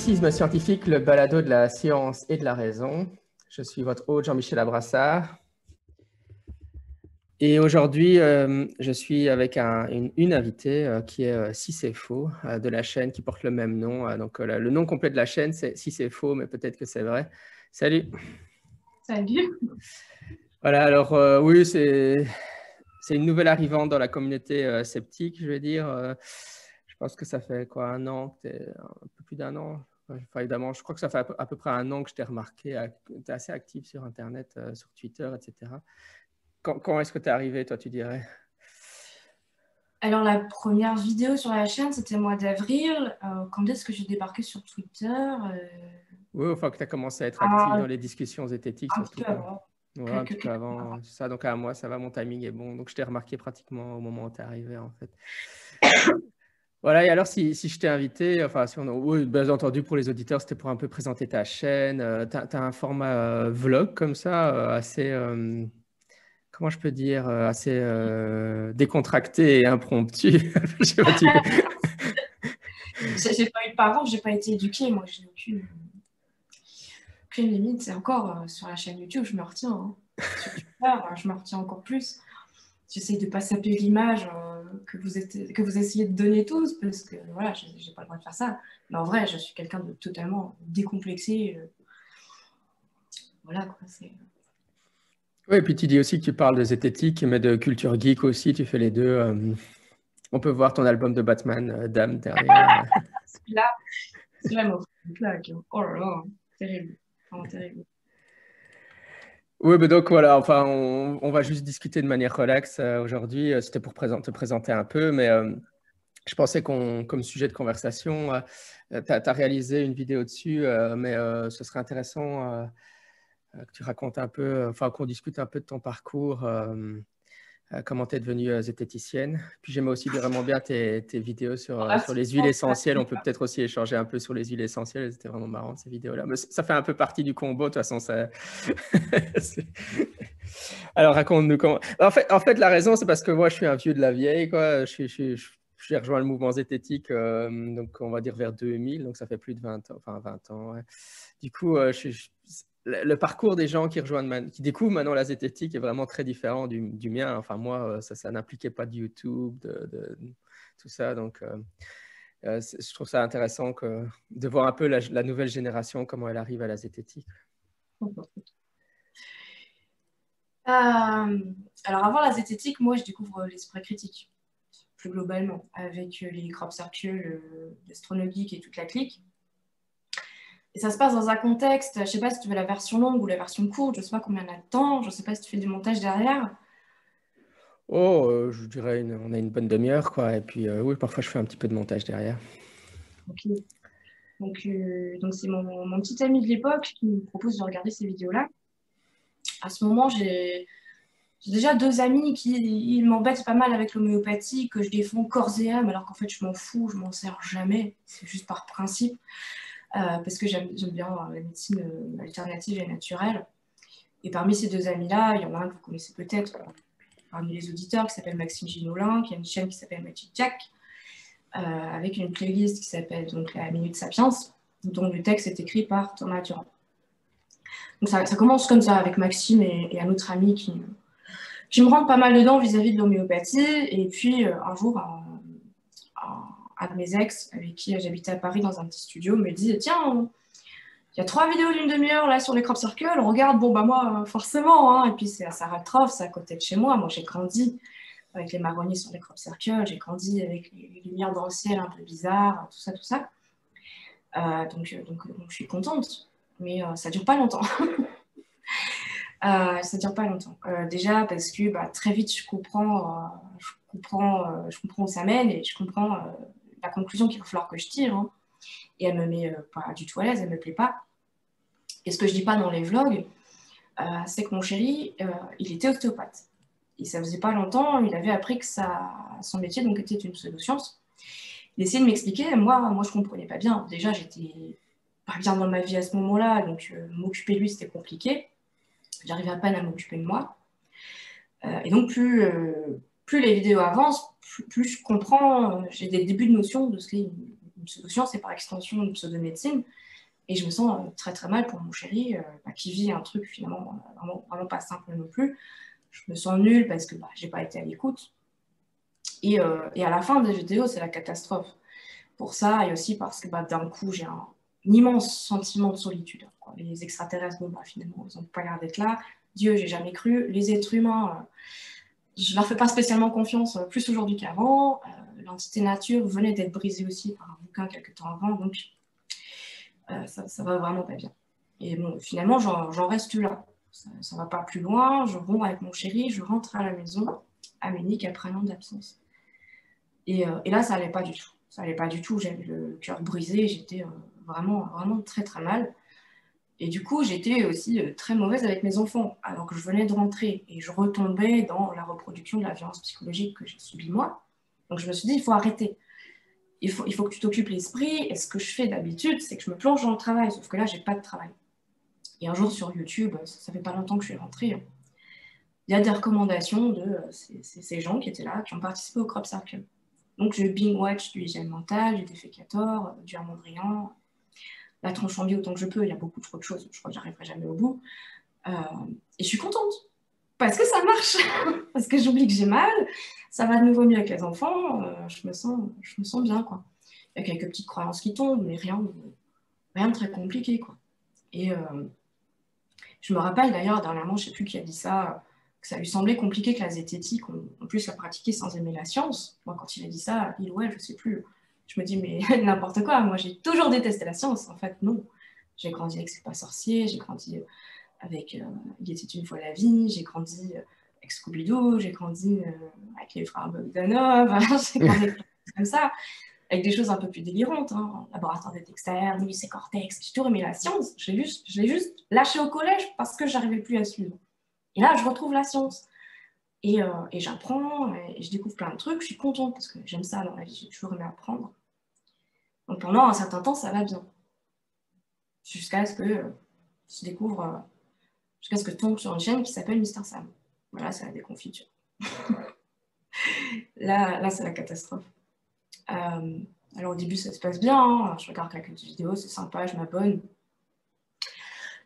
Scepticisme scientifique, le balado de la science et de la raison. Je suis votre hôte Jean-Michel Abrassard. Et aujourd'hui, euh, je suis avec une, invitée euh, qui est euh, Si c'est faux, de la chaîne qui porte le même nom. donc, le nom complet de la chaîne, c'est Si c'est faux, mais peut-être que c'est vrai. Salut. Salut. Voilà, alors oui, c'est une nouvelle arrivante dans la communauté sceptique, je vais dire je pense que ça fait quoi, un an, un peu plus d'un an. Enfin, évidemment, je crois que ça fait à peu, près un an que je t'ai remarqué. Tu es assez actif sur Internet, euh, sur Twitter, etc. Quand, est-ce que tu es arrivé, toi, tu dirais? Alors, la première vidéo sur la chaîne, c'était le mois d'avril. Euh, quand est-ce que j'ai débarqué sur Twitter euh? Oui, enfin, que tu as commencé à être ah, dans les discussions zététiques. Un peu avant. Ouais, un peu avant. Ça, donc à moi, ça va, mon timing est bon. Donc, je t'ai remarqué pratiquement au moment où tu es arrivé, en fait. Voilà, et alors si, si je t'ai invité, enfin, si on oui, bien entendu, pour les auditeurs, c'était pour un peu présenter ta chaîne. Euh, tu as, un format euh, vlog comme ça, euh, assez, comment je peux dire, assez décontracté et impromptu? j'ai pas eu de parents, j'ai pas été éduquée, moi, je n'ai aucune, aucune limite. C'est encore sur la chaîne YouTube, je me retiens. Hein. Sur Twitter, je me retiens encore plus. J'essaie de pas saper l'image que vous, êtes, que vous essayez de donner tous, parce que voilà, je n'ai pas le droit de faire ça. Mais en vrai, je suis quelqu'un de totalement décomplexé. Euh. Voilà, quoi. C'est... Oui, et puis tu dis aussi que tu parles de zététique, mais de culture geek aussi, tu fais les deux. Euh. On peut voir ton album de Batman, euh, Dame, derrière. là c'est là, Oh là là, terrible. Vraiment terrible. Oui, mais donc voilà, enfin, on, va juste discuter de manière relaxe euh, aujourd'hui. Euh, c'était pour te présenter un peu, mais euh, je pensais qu'on, comme sujet de conversation, tu as, réalisé une vidéo dessus, mais ce serait intéressant que tu racontes un peu, enfin, qu'on discute un peu de ton parcours. Euh, comment tu es devenue euh, zététicienne. Puis j'aimais aussi vraiment bien tes, vidéos sur, euh, sur les huiles essentielles. On peut peut-être aussi échanger un peu sur les huiles essentielles. C'était vraiment marrant ces vidéos-là. Mais ça fait un peu partie du combo, de toute façon. Ça... Alors raconte-nous comment. En fait, en fait, la raison, c'est parce que moi, je suis un vieux de la vieille. Quoi. Je, j'ai rejoint le mouvement zététique, donc on va dire vers 2000, donc ça fait plus de 20 ans. Enfin, 20 ans Du coup, je, le, parcours des gens qui rejoignent, qui découvrent maintenant la zététique est vraiment très différent du, mien. Enfin, moi, euh, ça, n'impliquait pas de YouTube, de, tout ça. Donc, euh, euh, je trouve ça intéressant de voir un peu la, nouvelle génération, comment elle arrive à la zététique. alors, avant la zététique, moi, je découvre l'esprit critique, plus globalement, avec les crop circles, l'astronomique et toute la clique. Et ça se passe dans un contexte, je ne sais pas si tu veux la version longue ou la version courte, je ne sais pas combien y a de temps, je ne sais pas si tu fais du montage derrière. Oh, euh, je dirais, on a une bonne demi-heure, quoi. Et puis, euh, oui, parfois, je fais un petit peu de montage derrière. Ok. Donc, euh, donc c'est mon, mon, petit ami de l'époque qui me propose de regarder ces vidéos-là. À ce moment, j'ai déjà deux amis qui m'embêtent pas mal avec l'homéopathie, que je défends corps et âme, alors qu'en fait, je m'en fous, je m'en sers jamais. C'est juste par principe. Euh, parce que j'aime bien la médecine euh, alternative et naturelle. Et parmi ces deux amis-là, il y en a un que vous connaissez peut-être euh, parmi les auditeurs qui s'appelle Maxime Ginolin, qui a une chaîne qui s'appelle Magic Jack, avec une playlist qui s'appelle la Minute Sapiens, dont le texte est écrit par Thomas Durand. Donc ça, commence comme ça avec Maxime et, un autre ami qui, qui me rentre pas mal dedans vis-à-vis de l'homéopathie. Et puis un jour, de mes ex, avec qui j'habitais à Paris dans un petit studio, me dit Tiens, il y a trois vidéos d'une demi-heure là sur les crop circles, regarde, bon, bah moi, forcément. Hein. Et puis c'est à Saratroff, c'est à côté de chez moi. Moi, j'ai grandi avec les marronniers sur les crop circles, j'ai grandi avec les, lumières dans le ciel un peu bizarres, tout ça, tout ça. Euh, donc, donc, je suis contente, mais euh, ça dure pas longtemps. euh, Ça dure pas longtemps. Euh, déjà parce que bah, très vite, je comprends, je comprends, je comprends où ça mène et je comprends la conclusion qu'il va falloir que je tire. Hein. Et elle me met pas du tout à l'aise, elle me plaît pas. Et ce que je dis pas dans les vlogs, c'est que mon chéri, il était ostéopathe. Et ça faisait pas longtemps, il avait appris que ça, son métier donc, était une pseudoscience. Il essayait de m'expliquer, moi, moi je comprenais pas bien. Déjà, j'étais pas bien dans ma vie à ce moment-là, donc euh, m'occuper de lui, c'était compliqué. J'arrivais à peine à m'occuper de moi. Euh, et donc, plus, euh, plus les vidéos avancent, plus, je comprends, j'ai des débuts de notion de ce qu'est une, pseudoscience et par extension une pseudo-médecine. Et je me sens très très mal pour mon chéri, bah, qui vit un truc finalement vraiment, vraiment, pas simple non plus. Je me sens nulle parce que bah, j'ai pas été à l'écoute. Et, à la fin des vidéos, c'est la catastrophe. Pour ça, et aussi parce que bah, d'un coup, j'ai un, immense sentiment de solitude. Les extraterrestres, bon, bah, finalement, ils n'ont pas l'air d'être là. Dieu, j'ai jamais cru. Les êtres humains, euh, je leur fais pas spécialement confiance, euh, plus aujourd'hui qu'avant. Euh, l'entité nature venait d'être brisée aussi par un bouquin quelques temps avant, donc ça, ça va vraiment pas bien. Et bon, finalement, j'en reste là. Ça, ne va pas plus loin. Je romps avec mon chéri, je rentre à la maison à Munich après un an d'absence. Et, et, là, ça allait pas du tout. Ça allait pas du tout. J'avais le cœur brisé. J'étais vraiment, vraiment très très mal. Et du coup, j'étais aussi euh, très mauvaise avec mes enfants, alors que je venais de rentrer et je retombais dans la reproduction de la violence psychologique que j'ai subie moi. Donc je me suis dit, il faut arrêter. Il faut, il faut que tu t'occupes l'esprit. Et ce que je fais d'habitude, c'est que je me plonge dans le travail, sauf que là, j'ai pas de travail. Et un jour sur YouTube, ça, fait pas longtemps que je suis rentrée, il y a des recommandations de euh, ces, gens qui étaient là, qui ont participé au Crop Circle. Donc je bing watch du hygiène mental, du défécator, du Armandrian, la tronche en autant que je peux. Il y a beaucoup trop de choses. Je crois que j'arriverai jamais au bout. Euh, et je suis contente parce que ça marche, parce que j'oublie que j'ai mal. Ça va de nouveau mieux avec les enfants. Euh, je, me sens, je me sens bien. Quoi. Il y a quelques petites croyances qui tombent, mais rien de, rien de très compliqué. Quoi. Et euh, je me rappelle d'ailleurs, dernièrement, je ne sais plus qui a dit ça, que ça lui semblait compliqué que la zététique, on, puisse la pratiquer sans aimer la science. Moi, quand il a dit ça, il ouais, je sais plus je me dis, mais n'importe quoi, moi j'ai toujours détesté la science. En fait, non. J'ai grandi avec C'est pas sorcier, j'ai grandi euh, avec euh, Il une fois la vie, j'ai grandi euh, avec Scooby-Doo, j'ai grandi avec les frères Bogdanov, j'ai grandi comme ça, avec des choses un peu plus délirantes. Hein. Laboratoire des Dexter, c'est Cortex, j'ai toujours aimé la science. Je l'ai juste, juste lâché au collège parce que j'arrivais plus à suivre. Et là, je retrouve la science. Et, et j'apprends, et je découvre plein de trucs. Je suis contente parce que j'aime ça dans la vie, j'ai toujours aimé apprendre. Donc pendant un certain temps, ça va bien. Jusqu'à ce que euh, je découvre, euh, jusqu'à ce que tombe sur une chaîne qui s'appelle Mister Sam. Voilà, c'est la déconfiture. là, là c'est la catastrophe. Euh, alors au début, ça se passe bien. Hein. Je regarde quelques vidéos, c'est sympa, je m'abonne.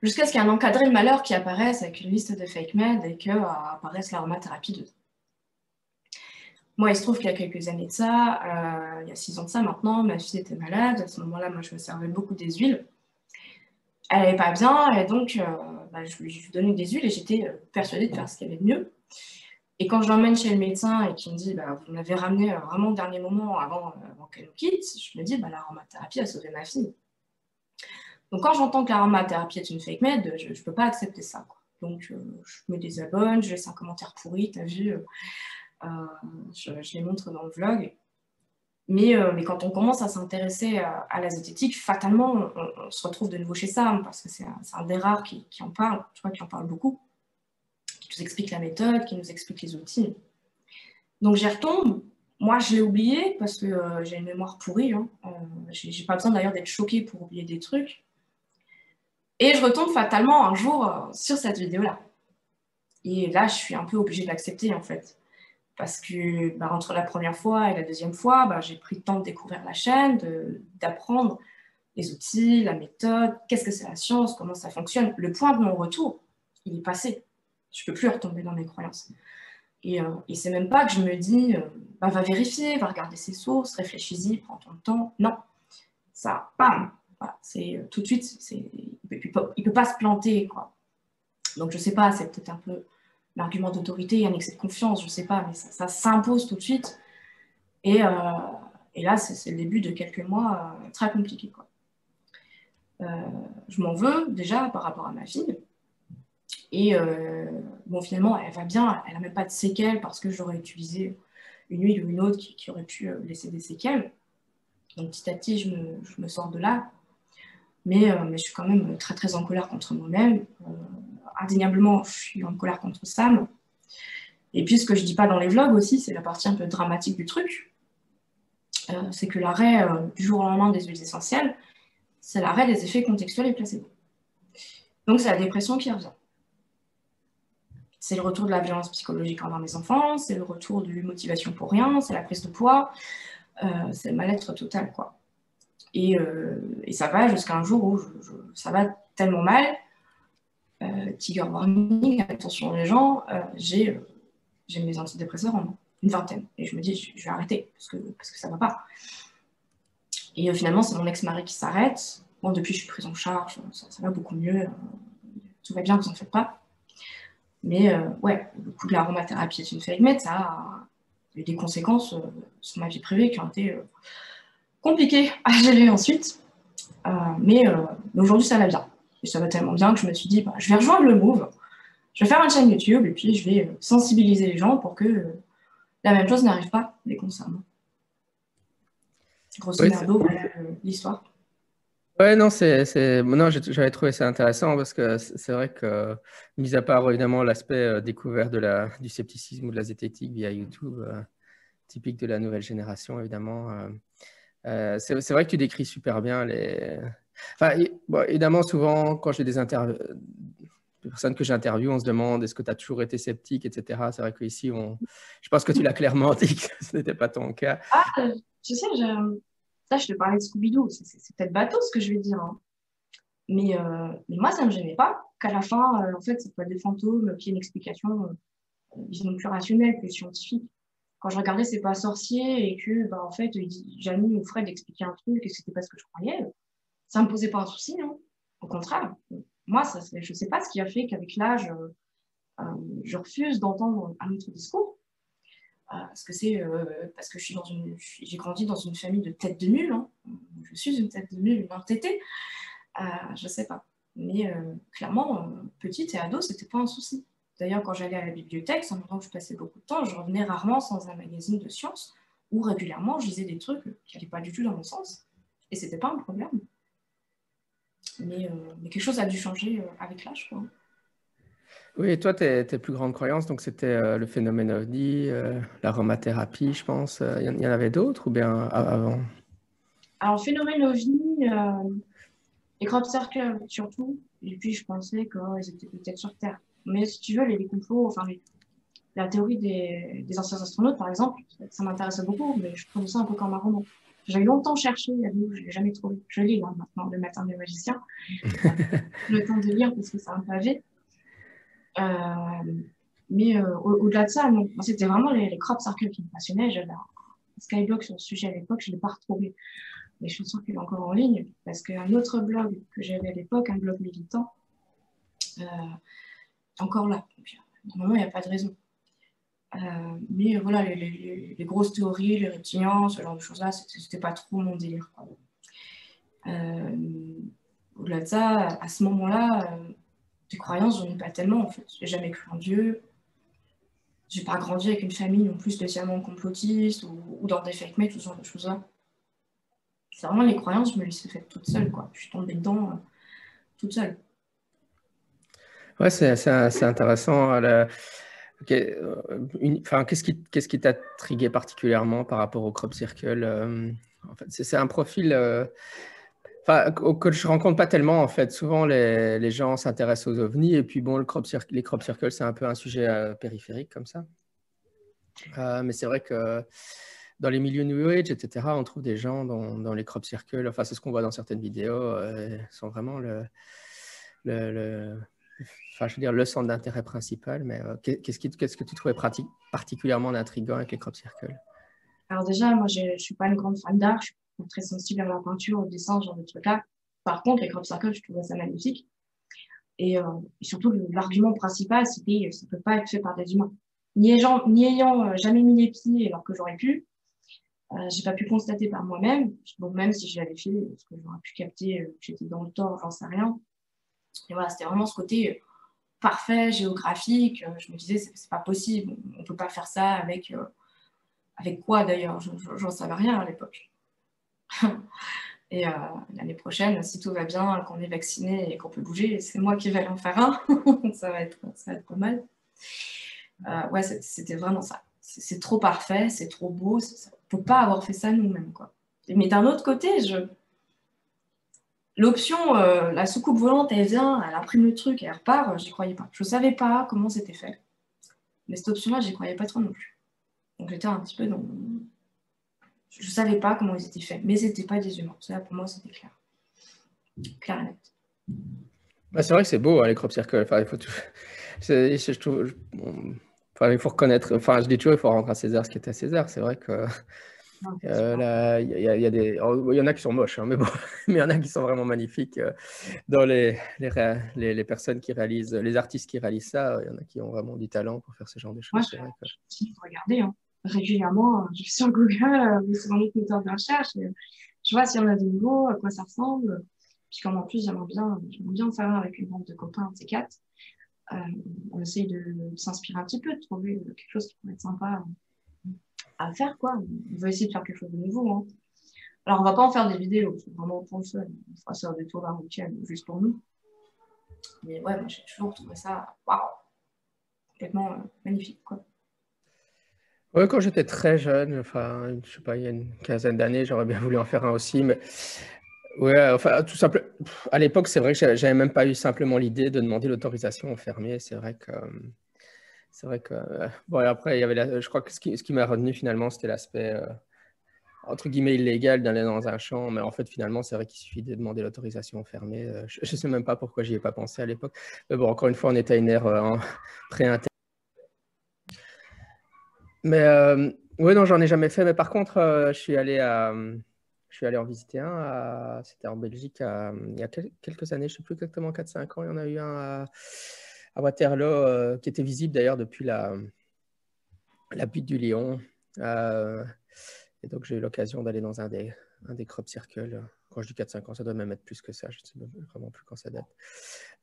Jusqu'à ce qu'il y ait un encadré de malheur qui apparaisse avec une liste de fake med et que apparaisse l'aromathérapie 2. Moi, il se trouve qu'il y a quelques années de ça, euh, il y a six ans de ça maintenant, ma fille était malade. À ce moment-là, moi, je me servais beaucoup des huiles. Elle n'allait pas bien, et donc, euh, bah, je lui donnais des huiles et j'étais euh, persuadée de faire ce qu'il y avait de mieux. Et quand je l'emmène chez le médecin et qu'il me dit, bah, vous m'avez ramené vraiment au dernier moment avant, qu'elle nous quitte, je me dis, bah, l'aromathérapie a sauvé ma fille. Donc, quand j'entends que l'aromathérapie est une fake med, je ne peux pas accepter ça. Donc, je me désabonne, je laisse un commentaire pourri, t'as vu euh, je, les montre dans le vlog. Mais, euh, quand on commence à s'intéresser à, la zététique, fatalement, on, se retrouve de nouveau chez Sam, parce que c'est un, des rares qui, en parle, tu vois, qui en parle beaucoup, qui nous explique la méthode, qui nous explique les outils. Donc j'y retombe. Moi, je l'ai oublié parce que euh, j'ai une mémoire pourrie. Hein. j'ai pas besoin d'ailleurs d'être choquée pour oublier des trucs. Et je retombe fatalement un jour sur cette vidéo-là. Et là, je suis un peu obligée de l'accepter en fait parce que bah, entre la première fois et la deuxième fois, bah, j'ai pris le temps de découvrir la chaîne, d'apprendre les outils, la méthode, qu'est-ce que c'est la science, comment ça fonctionne. Le point de mon retour, il est passé. Je ne peux plus retomber dans mes croyances. Et, euh, et c'est même pas que je me dis, euh, bah, va vérifier, va regarder ses sources, réfléchis-y, prends ton temps. Non, ça, bam, c'est euh, tout de suite, il ne peut, pas se planter. Donc je ne sais pas, c'est peut-être un peu l'argument d'autorité, un excès de confiance, je ne sais pas, mais ça, s'impose tout de suite. Et, euh, là, c'est le début de quelques mois euh, très compliqués. Euh, je m'en veux déjà par rapport à ma fille. Et bon, finalement, elle va bien, elle n'a même pas de séquelles parce que j'aurais utilisé une huile ou une autre qui, aurait pu laisser des séquelles. Donc petit à petit, je me, sors de là. Mais, je suis quand même très très en colère contre moi-même. Indéniablement, je suis en colère contre Sam. Et puis ce que je dis pas dans les vlogs aussi, c'est la partie un peu dramatique du truc. c'est que l'arrêt du jour au lendemain des huiles essentielles, c'est l'arrêt des effets contextuels et placebo. Donc c'est la dépression qui revient. C'est le retour de la violence psychologique envers mes enfants, c'est le retour de motivation pour rien, c'est la prise de poids, euh, c'est le mal-être total. quoi. Et, euh, ça va jusqu'à un jour où ça va tellement mal, euh, Tiger warning, attention les gens, j'ai mes antidépresseurs en une vingtaine. Et je me dis, je, vais arrêter parce que, parce que ça va pas. Et euh, finalement, c'est mon ex-mari qui s'arrête. Bon, depuis, je suis prise en charge, ça, va beaucoup mieux. Euh, tout va bien, vous en faites pas. Mais euh, ouais, le coup de l'aromathérapie est une fake ça a eu des conséquences sur ma vie privée qui ont été compliquées à gérer ensuite. mais, aujourd'hui, ça va bien. Et ça va tellement bien que je me suis dit, bah, je vais rejoindre le Move, je vais faire une chaîne YouTube et puis je vais sensibiliser les gens pour que la même chose n'arrive pas les concernant. Grosso merdo, l'histoire. Ouais, non, c'est, non, j'avais trouvé ça intéressant parce que c'est vrai que, mis à part évidemment l'aspect euh, découvert de la, du scepticisme ou de la zététique via YouTube, euh, typique de la nouvelle génération, évidemment, euh, c'est, vrai que tu décris super bien les. Évidemment, souvent, quand j'ai des des personnes que j'interviewe, on se demande est-ce que tu as toujours été sceptique, etc. C'est vrai qu'ici, on... je pense que tu l'as clairement dit que ce n'était pas ton cas. Ah, tu sais, je... je te parlais de Scooby-Doo. C'est peut-être bateau ce que je vais dire. Hein. Mais, euh, mais, moi, ça ne me gênait pas qu'à la fin, euh, en fait, ça soit des fantômes, qui ait une explication, euh, plus rationnelle que scientifique. Quand je regardais C'est pas sorcier et que, bah, en fait, ou Fred expliquaient un truc et c'était pas ce que je croyais, ça ne me posait pas un souci, non Au contraire. Moi, ça, je ne sais pas ce qui a fait qu'avec l'âge, je refuse d'entendre un autre discours. Euh, parce que c'est euh, parce que je suis dans une j'ai grandi dans une famille de têtes de nul hein. je suis une tête de nul une entêtée euh, je sais pas mais clairement petite et ado c'était pas un souci d'ailleurs quand j'allais à la bibliothèque temps que je passais beaucoup de temps je revenais rarement sans un magazine de sciences où régulièrement je lisais des trucs qui n'allaient pas du tout dans mon sens et c'était pas un problème mais, mais quelque chose a dû changer avec l'âge quoi oui, et toi, tes, plus grandes croyances, donc c'était euh, le phénomène OVNI, euh, l'aromathérapie, je pense. Euh, il y, en avait d'autres ou bien avant? Alors, phénomène OVNI, les crop circles surtout. Et puis, je pensais qu'ils étaient peut-être sur Terre. Mais si tu veux, les, complots, enfin, la théorie des, anciens astronautes, par exemple, ça m'intéressait beaucoup, mais je prenais ça un peu comme un roman. J'ai longtemps cherché, je ne l'ai jamais trouvé. Je lis là, maintenant, le matin des magiciens. le temps de lire parce que c'est un pavé. Euh, mais euh, au-delà de ça, non. C'était vraiment les, crop circles qui me passionnaient. J'avais un Skyblock sur le sujet à l'époque, je ne l'ai pas retrouvé. Mais je suis sûre qu'il est encore en ligne parce qu'un autre blog que j'avais à l'époque, un blog militant, euh, encore là. normalement, il n'y a pas de raison. Mais voilà, les, grosses théories, les reptiliens, ce genre de choses-là, c'était pas trop mon délire. Au-delà de ça, à ce moment-là, des croyances, j'en ai pas tellement en fait. J'ai jamais cru en Dieu. J'ai pas grandi avec une famille non plus spécialement complotiste ou, dans des fake mails, ce genre de choses-là. C'est vraiment les croyances, je me les ai faites toute seule, quoi. Je suis tombée dedans euh, toute seule. Ouais, c'est intéressant. Euh, enfin, qu'est-ce qui qu'est-ce t'a trigué particulièrement par rapport au crop circle euh, en fait, c'est un profil Enfin, que je rencontre pas tellement en fait. Souvent, les, gens s'intéressent aux ovnis et puis bon, les crop circles, c'est un peu un sujet euh, périphérique comme ça. Euh, mais c'est vrai que dans les milieux New Age, etc., on trouve des gens dans, les crop circles. Enfin, c'est ce qu'on voit dans certaines vidéos. Euh, sont vraiment le, enfin, je veux dire, le centre d'intérêt principal. Mais qu'est-ce, qui, qu'est-ce que tu trouvais particulièrement intriguant avec les crop circles? Alors déjà, moi, je ne suis pas une grande fan d'art. Je très sensible à la peinture, au dessin, ce genre de trucs-là. Par contre, les crop circles, je trouvais ça magnifique. Et, euh, surtout, l'argument principal, c'était que ça ne peut pas être fait par des humains. Euh, jamais mis les pieds alors que j'aurais pu, euh, j'ai pas pu constater par moi-même. Bon, même si je l'avais fait, parce que j'aurais pu capter que j'étais dans le tort, j'en sais rien. Et voilà, c'était vraiment ce côté, parfait, géographique. Je me disais, c'est pas possible, on peut pas faire ça avec, avec quoi d'ailleurs J'en savais rien à l'époque. Et l'année prochaine, si tout va bien, qu'on est vacciné et qu'on peut bouger, c'est moi qui vais en faire un. ça, va être, ça va être pas mal. ouais, c'était vraiment ça. C'est trop parfait, c'est trop beau. On peut pas avoir fait ça nous-mêmes. Mais d'un autre côté, je... l'option, euh, la soucoupe volante, elle vient, elle imprime le truc, elle repart, j'y croyais pas. Je savais pas comment c'était fait. Mais cette option-là, j'y croyais pas trop non plus. Donc j'étais un petit peu dans. Je savais pas comment ils étaient faits, mais c'était pas des humains. Ça, pour moi, c'était clair. Clair et net. Bah, c'est vrai que c'est beau, hein, les crop circles. Enfin, il faut tout... je. Enfin, il faut reconnaître, enfin, je dis toujours, il faut rendre à César ce qui était à César. C'est vrai que euh, il y, a des, oh, y en a qui sont moches, hein, mais bon, mais il y en a qui sont vraiment magnifiques. Euh, dans les, les, les, personnes qui réalisent, les artistes qui réalisent ça, il y en a qui ont vraiment du talent pour faire ce genre de choses. Moi, il faut regarder hein. régulièrement, je suis sur Google, euh, sur mon moteur de recherche, je vois s'il y en a de nouveaux, à quoi ça ressemble. Puis comme en plus, j'aimerais bien, bien faire avec une bande de copains, ces quatre. Euh, on essaye de, s'inspirer un petit peu, de trouver quelque chose qui pourrait être sympa à faire, quoi. On veut essayer de faire quelque chose de nouveau. Hein. Alors, on va pas en faire des vidéos, c'est vraiment pour seul. On fera ça des tours routière juste pour nous. Mais ouais, j'ai toujours trouvé ça, waouh, complètement euh, magnifique, quoi. Ouais, quand j'étais très jeune, enfin, je sais pas, il y a une quinzaine d'années, j'aurais bien voulu en faire un aussi, mais Ouais, enfin, tout simple. À l'époque, c'est vrai que j'avais même pas eu simplement l'idée de demander l'autorisation au fermier. C'est vrai que, c'est vrai que, bon, et après, il y avait, je crois que ce qui, ce qui m'a retenu finalement, c'était l'aspect euh, entre guillemets illégal d'aller dans un champ. Mais en fait, finalement, c'est vrai qu'il suffit de demander l'autorisation au fermier. Euh, je, ne sais même pas pourquoi j'y ai pas pensé à l'époque. Mais bon, encore une fois, on était à une ère euh, pré Mais oui, non, j'en ai jamais fait. Mais par contre, je suis allé à je suis allé en visiter un, c'était en Belgique il y a quelques années, je ne sais plus exactement 4-5 ans. Il y en a eu un à, Waterloo euh, qui était visible d'ailleurs depuis la, la butte du Lion. Euh, et donc j'ai eu l'occasion d'aller dans un des, un des crop circles quand je dis 4-5 ans, ça doit même être plus que ça. Je ne sais vraiment plus quand ça date.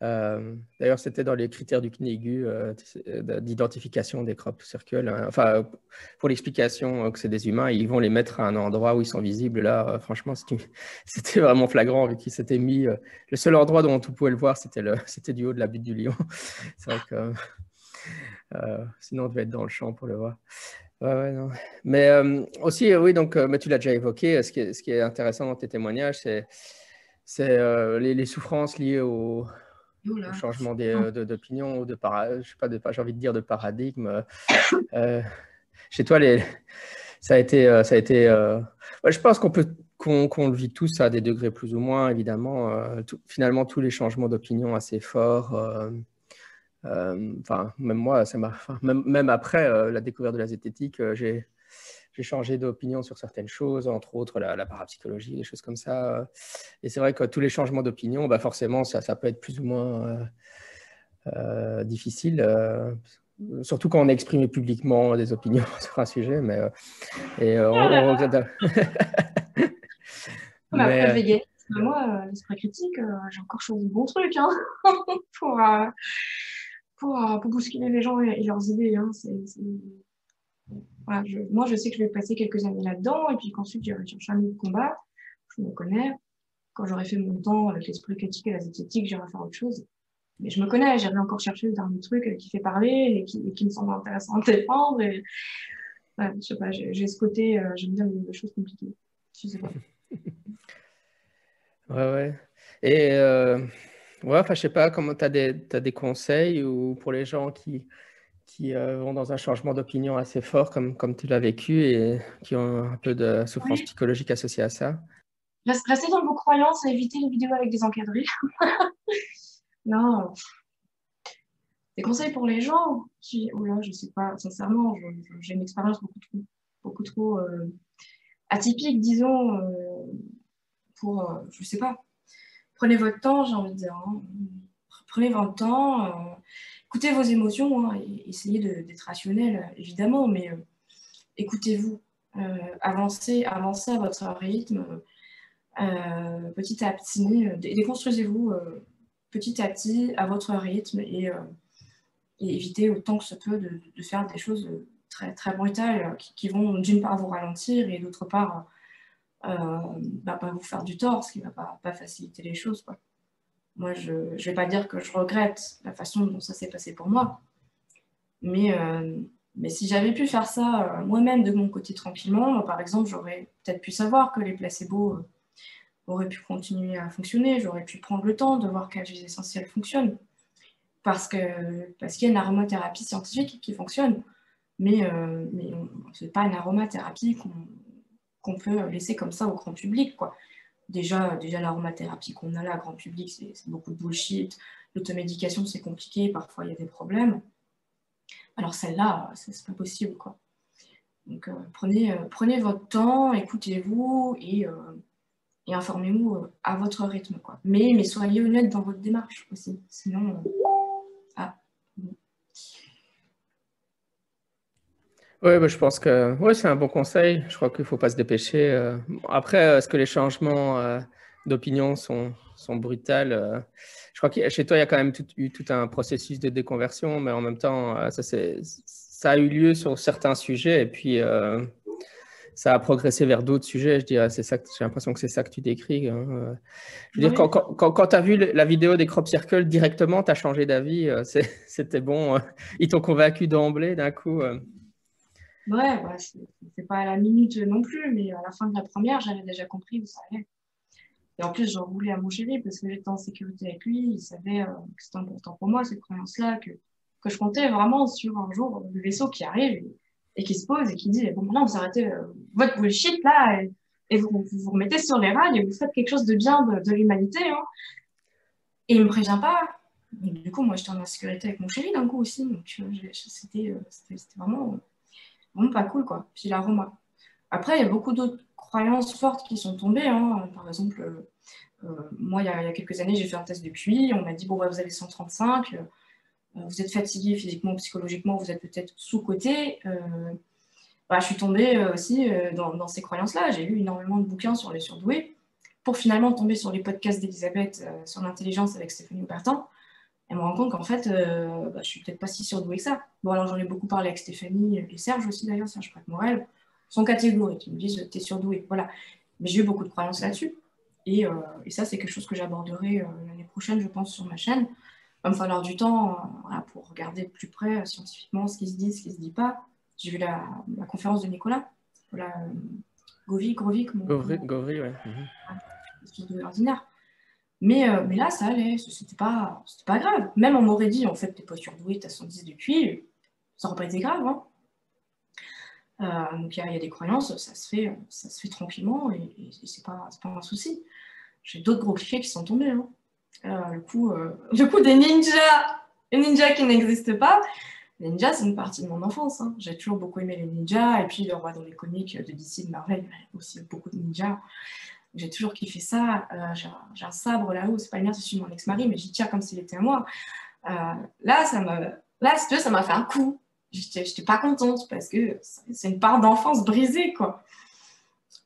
Euh, d'ailleurs, c'était dans les critères du CNIGU euh, d'identification des crop circles. Hein. Enfin, pour l'explication euh, que c'est des humains, ils vont les mettre à un endroit où ils sont visibles. Là, franchement, c'était vraiment flagrant vu qu'ils s'étaient mis. le seul endroit dont on pouvait le voir, c'était du haut de la butte du lion. c'est vrai que. sinon, on devait être dans le champ pour le voir. Ouais, non. Mais euh, aussi, euh, oui, donc, euh, mais tu l'as déjà évoqué, ce qui, est, ce qui est intéressant dans tes témoignages, c'est, c'est les, les, souffrances liées au, changement d'opinion, ou de, je sais pas, de, j'ai envie de dire de paradigme. chez toi, les, ça a été, ça a été je pense qu'on peut qu'on, le vit tous à des degrés plus ou moins, évidemment. finalement, tous les changements d'opinion assez forts enfin, même moi, ça m'a, même, même, après euh, la découverte de la zététique, euh, j'ai, j'ai changé d'opinion sur certaines choses, entre autres la, parapsychologie, des choses comme ça. Et c'est vrai que tous les changements d'opinion, bah forcément, ça, ça, peut être plus ou moins difficile, surtout quand on a exprimé publiquement des opinions sur un sujet. Mais, et on, on regrette. mais, moi, l'esprit critique, j'ai encore choisi de bons trucs hein, pour, euh, pour, bousculer les gens et, leurs idées. Hein. moi, je sais que je vais passer quelques années là-dedans et puis qu'ensuite, j'irai chercher un autre combat. Je me connais. Quand j'aurai fait mon temps avec l'esprit critique et la zététique, j'irai faire autre chose. Mais je me connais, j'aimerais encore chercher le dernier truc qui fait parler et qui, me semble intéressant à défendre. Et... je sais pas, j'ai ce côté, euh, j'aime bien les, choses compliquées. Je sais ouais, ouais. Et euh, Ouais, enfin, je sais pas, comment tu as des, des conseils ou pour les gens qui, qui euh, vont dans un changement d'opinion assez fort, comme, comme tu l'as vécu, et qui ont un peu de souffrance psychologique associée à ça? Restez dans vos croyances et évitez les vidéos avec des encadrés. non. Des conseils pour les gens qui, oh là, je sais pas, sincèrement, j'ai une expérience beaucoup trop, beaucoup trop euh, atypique, disons, euh, pour, je sais pas, prenez votre temps, j'ai envie de dire. Hein. Prenez votre temps, euh, écoutez vos émotions, hein, essayez d'être rationnel, évidemment, mais euh, écoutez-vous, euh, avancez, avancez à votre rythme, petit à petit, déconstruisez-vous petit à petit à votre rythme et et éviter autant que ce peut de, faire des choses très, très brutales qui, vont d'une part vous ralentir et d'autre part euh, bah, pas vous faire du tort, ce qui ne va pas, faciliter les choses. Moi, je ne vais pas dire que je regrette la façon dont ça s'est passé pour moi, mais, euh, mais si j'avais pu faire ça euh, moi-même de mon côté tranquillement, par exemple, j'aurais peut-être pu savoir que les placebos auraient pu continuer à fonctionner, j'aurais pu prendre le temps de voir quels huiles essentielles fonctionnent. Parce que parce qu'il y a une aromathérapie scientifique qui fonctionne, mais, mais ce n'est pas une aromathérapie qu'on peut laisser comme ça au grand public. Quoi. Déjà, déjà l'aromathérapie qu'on a là, grand public, c'est beaucoup de bullshit. L'automédication, c'est compliqué, parfois il y a des problèmes. Alors celle-là, c'est pas possible. Quoi. Donc euh, prenez, euh, prenez votre temps, écoutez-vous et, et informez-vous à votre rythme. Quoi. Mais, mais soyez honnête dans votre démarche aussi. Sinon, Oui, bah, je pense que ouais, c'est un bon conseil. Je crois qu'il ne faut pas se dépêcher. Euh. Après, euh, est-ce que les changements euh, d'opinion sont, sont brutales Je crois que chez toi, il y a quand même eu tout un processus de déconversion, mais en même temps, ça, ça a eu lieu sur certains sujets et puis ça a progressé vers d'autres sujets. Je dirais, c'est ça. J'ai l'impression que c'est ça que tu décris. Hein, je veux dire, quand, quand, quand tu as vu la vidéo des crop circles directement, tu as changé d'avis. C'était bon. Ils t'ont convaincu d'emblée d'un coup. Ouais, bah, c'est pas à la minute non plus, mais à la fin de la première, j'avais déjà compris où ça allait. Et en plus, j'en voulais à mon chéri parce que j'étais en sécurité avec lui. Il savait euh, que c'était important pour moi, cette croyance-là, que, que je comptais vraiment sur un jour le vaisseau qui arrive et, qui se pose et qui dit Bon, maintenant, vous arrêtez euh, votre bullshit là et, vous, vous remettez sur les rails et vous faites quelque chose de bien de, l'humanité. Hein. Et il me prévient pas. du coup, moi, j'étais en insécurité avec mon chéri d'un coup aussi. Donc, euh, c'était vraiment pas cool, quoi. L'aroma. Après, il y a beaucoup d'autres croyances fortes qui sont tombées. Hein. Par exemple, euh, euh, moi, il y, a, quelques années, j'ai fait un test de QI. On m'a dit, bon, bah, vous avez 135, euh, vous êtes fatigué physiquement, psychologiquement, vous êtes peut-être sous-côté. Bah, je suis tombée aussi dans, ces croyances-là. J'ai lu énormément de bouquins sur les surdoués pour finalement tomber sur les podcasts d'Elisabeth sur l'intelligence avec Stéphanie Aubertin et me rends compte qu'en fait, euh, bah, je suis peut-être pas si surdouée que ça. Bon, alors j'en ai beaucoup parlé avec Stéphanie et Serge aussi d'ailleurs, Serge Pratt Morel, sont catégoriques. Ils me disent, t'es surdouée. Voilà. Mais j'ai eu beaucoup de croyances là-dessus. Et, euh, et, ça, c'est quelque chose que j'aborderai euh, l'année prochaine, je pense, sur ma chaîne. Il va me falloir du temps pour regarder de plus près scientifiquement ce qui se dit, ce qui ne se dit pas. J'ai vu la, la, conférence de Nicolas, la, Govi, Govic, mon, Govri, Govri, ouais. Mm ordinaire. Mais, euh, mais là, ça allait, c'était pas, pas grave. Même on m'aurait dit, en fait, t'es pas surdoué, t'as 110 depuis, ça n'aurait pas été grave. Hein. Euh, donc il y, a des croyances, ça se fait, tranquillement et, c'est pas, un souci. J'ai d'autres gros clichés qui sont tombés. Hein. Euh, le, coup, le coup des ninjas, les ninjas qui n'existent pas. Les ninjas, c'est une partie de mon enfance. Hein. J'ai toujours beaucoup aimé les ninjas et puis le roi dans les comics de DC, de Marvel, aussi beaucoup de ninjas. J'ai toujours kiffé ça. Euh, j'ai un, sabre là-haut, c'est pas le mien, c'est celui de mon ex-mari, mais j'y tiens comme s'il était à moi. Euh, là, ça me, là, si tu veux, ça m'a fait un coup. J'étais pas contente parce que c'est une part d'enfance brisée, quoi.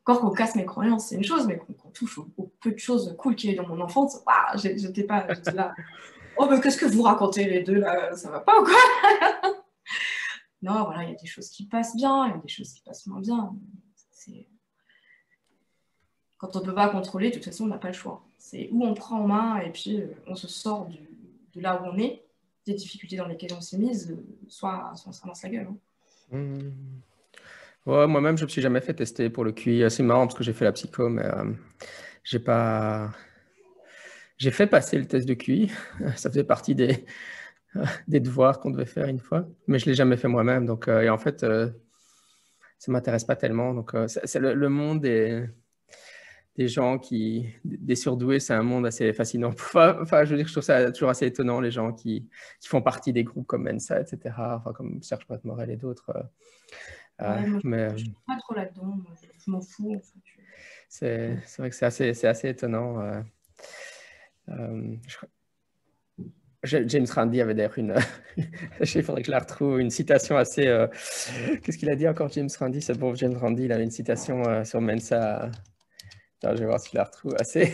Encore qu'on casse mes croyances, c'est une chose, mais qu'on touche aux, peu de choses cool qu'il y a dans mon enfance, j'étais pas là. Oh, mais qu'est-ce que vous racontez les deux là Ça va pas ou quoi? Non, voilà, il y a des choses qui passent bien, il y a des choses qui passent moins bien. C'est quand on ne peut pas contrôler, de toute façon, on n'a pas le choix. C'est où on prend en main et puis euh, on se sort de là où on est, des difficultés dans lesquelles on s'est mise, euh, soit, on se ramasse la gueule. Hein. Mmh. moi-même, je ne me suis jamais fait tester pour le QI. C'est marrant parce que j'ai fait la psycho, mais euh, j'ai pas. J'ai fait passer le test de QI. Ça faisait partie des, devoirs qu'on devait faire une fois, mais je ne l'ai jamais fait moi-même. Donc, et en fait, ça ne m'intéresse pas tellement. Donc, le, monde est des gens qui, des surdoués, c'est un monde assez fascinant. Enfin, je veux dire, je trouve ça toujours assez étonnant, les gens qui, qui font partie des groupes comme Mensa, etc., enfin, comme Serge Pat Morel et d'autres. Euh, euh mais... Je ne suis pas trop là-dedans, je m'en fous. En fait. C'est vrai que c'est assez, assez étonnant. Euh, euh, James Randi avait d'ailleurs une, il faudrait que je la retrouve, une citation assez. Qu'est-ce qu'il a dit encore, James Randi C'est bon, James Randi, il avait une citation sur Mensa je vais voir si je la retrouve assez.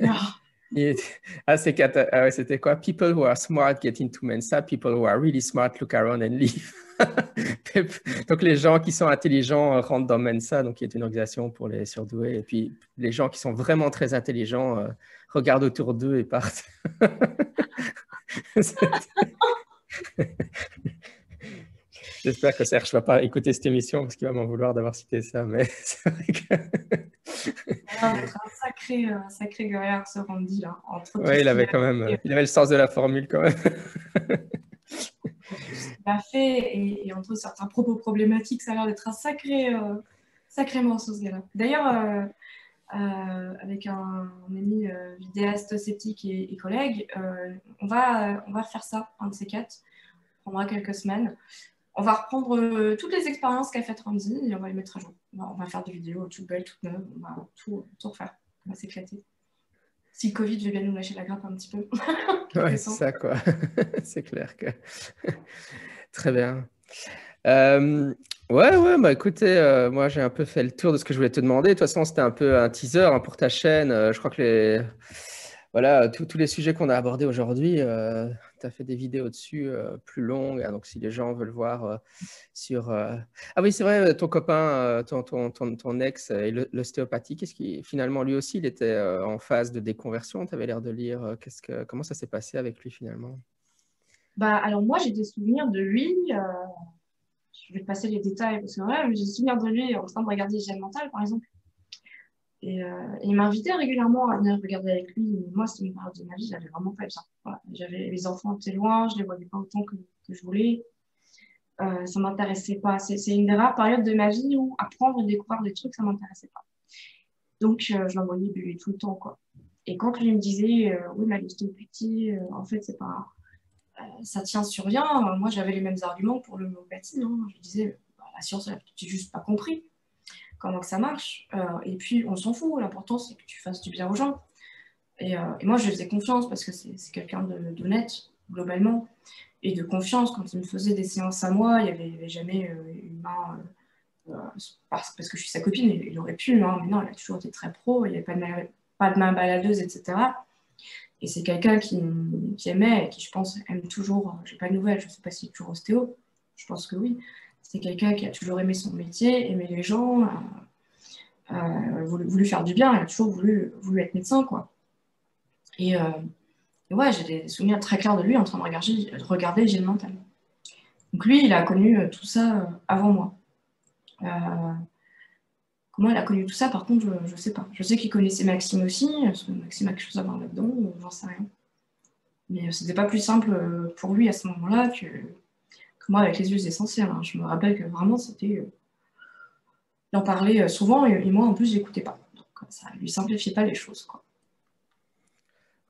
Ah, c'est ah c'était quoi? People who are smart get into Mensa, people who are really smart look around and leave. donc les gens qui sont intelligents rentrent dans Mensa, donc qui est une organisation pour les surdoués, et puis les gens qui sont vraiment très intelligents euh, regardent autour d'eux et partent. J'espère que Serge ne va pas écouter cette émission parce qu'il va m'en vouloir d'avoir cité ça, mais c'est vrai que... un sacré, un sacré guerrier, ce Randy, là. Oui, il avait quand même, il avait le sens de la formule quand même. il a fait, et, entre certains propos problématiques, ça a l'air d'être un sacré, euh, sacré morceau, ce gars-là. D'ailleurs, euh, euh, avec un, ami vidéaste sceptique et, collègue, on, va, on va faire ça, un de ces quatre. On prendra quelques semaines on va reprendre euh, toutes les expériences qu'a fait Randy et on va les mettre à jour. On va, faire des vidéos toutes belles, toutes neuves, on va tout, refaire. On va s'éclater. Si le Covid veut bien nous lâcher la grappe un petit peu. ouais, c'est ça, quoi. c'est clair que. Très bien. Euh, ouais, ouais, bah écoutez, euh, moi j'ai un peu fait le tour de ce que je voulais te demander. De toute façon, c'était un peu un teaser hein, pour ta chaîne. je crois que les voilà, tous les sujets qu'on a abordés aujourd'hui, tu as fait des vidéos dessus euh, plus longues. Hein, donc, si les gens veulent voir euh, sur. Ah oui, c'est vrai, ton copain, ton, ton, ton, ex, l'ostéopathie, qu'est-ce qui. Finalement, lui aussi, il était en phase de déconversion? Tu avais l'air de lire. Qu'est-ce que, comment ça s'est passé avec lui finalement? Bah, Alors, moi, j'ai des souvenirs de lui. je vais passer les détails parce que ouais, j'ai des souvenirs de lui en train de regarder Hygiène mentale, par exemple. Et, euh, il m'invitait régulièrement à venir regarder avec lui. moi, c'était une période de ma vie, j'avais vraiment pas besoin. J'avais les enfants étaient loin, je les voyais pas autant que, je voulais. Euh, ça m'intéressait pas. C'est une des rares périodes de ma vie où apprendre et découvrir des trucs, ça m'intéressait pas. Donc, euh, je l'envoyais buver tout le temps, quoi. Et quand lui me disait, euh, oui, mais l'ostéopathie, en fait, c'est pas, ça tient sur rien. Moi, j'avais les mêmes arguments pour l'homéopathie. Hein. Je disais, bah, la science, tu juste pas compris comment que ça marche. Euh, et puis, on s'en fout. L'important, c'est que tu fasses du bien aux gens. Et, euh, moi, je lui faisais confiance parce que c'est quelqu'un d'honnête, globalement, et de confiance. Quand il me faisait des séances à moi, il n'y avait, jamais euh, une main. Parce, parce, que je suis sa copine, il, aurait pu, hein, mais non, il a toujours été très pro, il n'y avait pas de, main, baladeuse, etc. Et c'est quelqu'un qui, aimait et qui, je pense, aime toujours. J'ai pas de nouvelles, je ne sais pas s'il est toujours ostéo, je pense que oui. C'est quelqu'un qui a toujours aimé son métier, aimé les gens, euh, euh, voulu, faire du bien, il a toujours voulu, être médecin, quoi. Et, euh, ouais, j'ai des souvenirs très clairs de lui en train de regarder, de regarder. Donc lui, il a connu tout ça avant moi. comment il a connu tout ça, par contre, je ne sais pas. Je sais qu'il connaissait Maxime aussi, parce que Maxime a quelque chose à voir là-dedans, j'en sais rien. Mais c'était pas plus simple pour lui à ce moment-là que, moi, avec les yeux essentiels, hein. je me rappelle que vraiment, c'était. Euh, il en parlait euh, souvent et, moi, en plus, je n'écoutais pas. Donc, euh, ça ne lui simplifiait pas les choses. Quoi.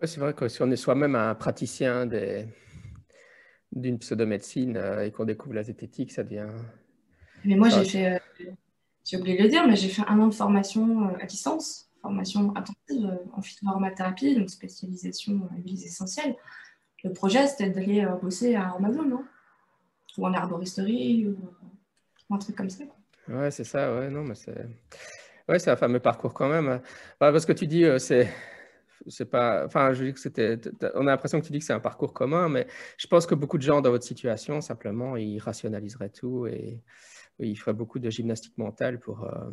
c'est vrai que si on est soi-même un praticien d'une pseudomédecine et qu'on découvre la zététique, ça devient. Mais moi, j'ai fait. j'ai oublié de le dire, mais j'ai fait un an de formation à distance, formation intensive en phytoaromathérapie, donc spécialisation huiles essentielles. Le projet, c'était d'aller bosser à Amazon, non? Ou en arboristerie ou, un truc comme ça. Ouais, c'est ça, ouais, non, mais c'est. Ouais, c'est un fameux parcours quand même. parce que tu dis, euh, c'est. C'est pas. Enfin, je dis que c'était. On a l'impression que tu dis que c'est un parcours commun, mais je pense que beaucoup de gens dans votre situation, simplement, ils rationaliseraient tout et ils feraient beaucoup de gymnastique mentale pour, euh,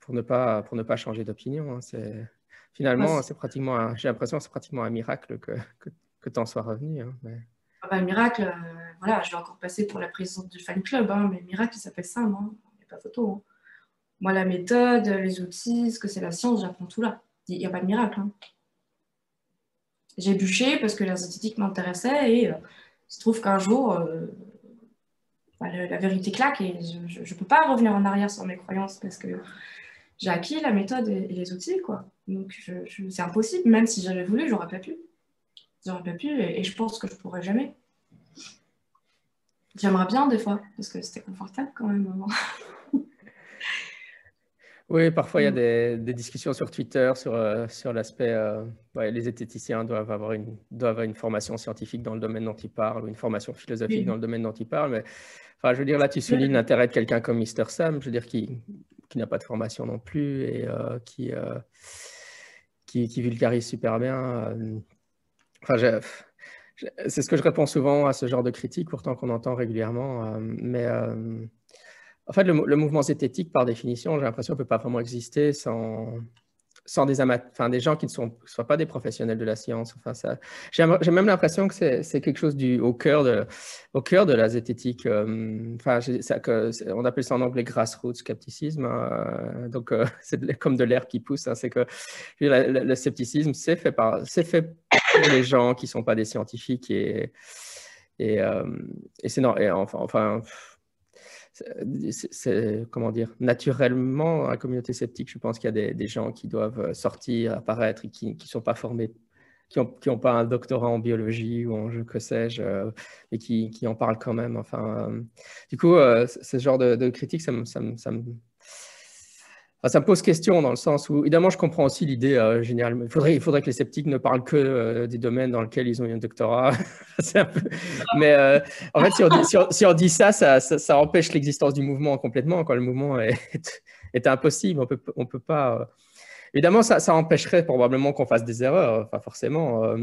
pour, ne, pas, pour ne pas changer d'opinion. Hein. C'est... Finalement, c'est pratiquement j'ai l'impression que c'est pratiquement un miracle que, que, que tu en sois revenu. Hein, mais... Ah bah, miracle, euh, voilà, je vais encore passer pour la présidente du fan club, hein, mais miracle, il s'appelle ça, moi. Il n'y a pas photo. Hein. Moi, la méthode, les outils, ce que c'est la science, j'apprends tout là. Il n'y a pas de miracle. Hein. J'ai bûché parce que la zététique m'intéressait et euh, il se trouve qu'un jour, euh, bah, la vérité claque et je ne peux pas revenir en arrière sur mes croyances parce que j'ai acquis la méthode et, les outils. Quoi. Donc, c'est impossible. Même si j'avais voulu, j'aurais pas pu. J'aurais pas pu et, je pense que je pourrais jamais. J'aimerais bien des fois, parce que c'était confortable quand même Oui, parfois il y a mm. des, discussions sur Twitter sur, euh, sur l'aspect, euh, les zététiciens doivent avoir, une, doivent avoir une formation scientifique dans le domaine dont ils parlent ou une formation philosophique dans le domaine dont ils parlent. Mais enfin, je veux dire, là, tu soulignes l'intérêt de quelqu'un comme Mr. Sam, je veux dire, qui, qui n'a pas de formation non plus et euh, qui, qui, vulgarise super bien. Enfin, c'est ce que je réponds souvent à ce genre de critiques, pourtant qu'on entend régulièrement. mais en fait, le, mouvement zététique, par définition, j'ai l'impression, ne peut pas vraiment exister sans, sans des enfin des gens qui ne sont, soient pas des professionnels de la science. Enfin, j'ai, même l'impression que c'est, quelque chose au, cœur de, au cœur de la zététique. Euh, enfin, on appelle ça en anglais grassroots scepticisme. Donc, euh, c'est comme de l'herbe qui pousse. Hein, c'est que le, scepticisme, c'est fait, par, pour les gens qui ne sont pas des scientifiques et, et, euh, c'est non, et enfin, c'est, comment dire, naturellement, la communauté sceptique, je pense qu'il y a des, gens qui doivent euh, sortir, apparaître et qui ne sont pas formés, qui n'ont qui ont pas un doctorat en biologie ou en je que sais-je, euh, mais qui, qui, en parlent quand même. Enfin, euh, du coup, ce genre de, critique, ça me, ça me, ça me pose question dans le sens où, évidemment, je comprends aussi l'idée euh, générale. Il faudrait, il que les sceptiques ne parlent que euh, des domaines dans lesquels ils ont eu un doctorat. Mais euh, en fait, si on, dit, ça, ça, empêche l'existence du mouvement complètement. Quand le mouvement est, impossible, on peut, peut pas. Évidemment, ça, ça empêcherait probablement qu'on fasse des erreurs, enfin forcément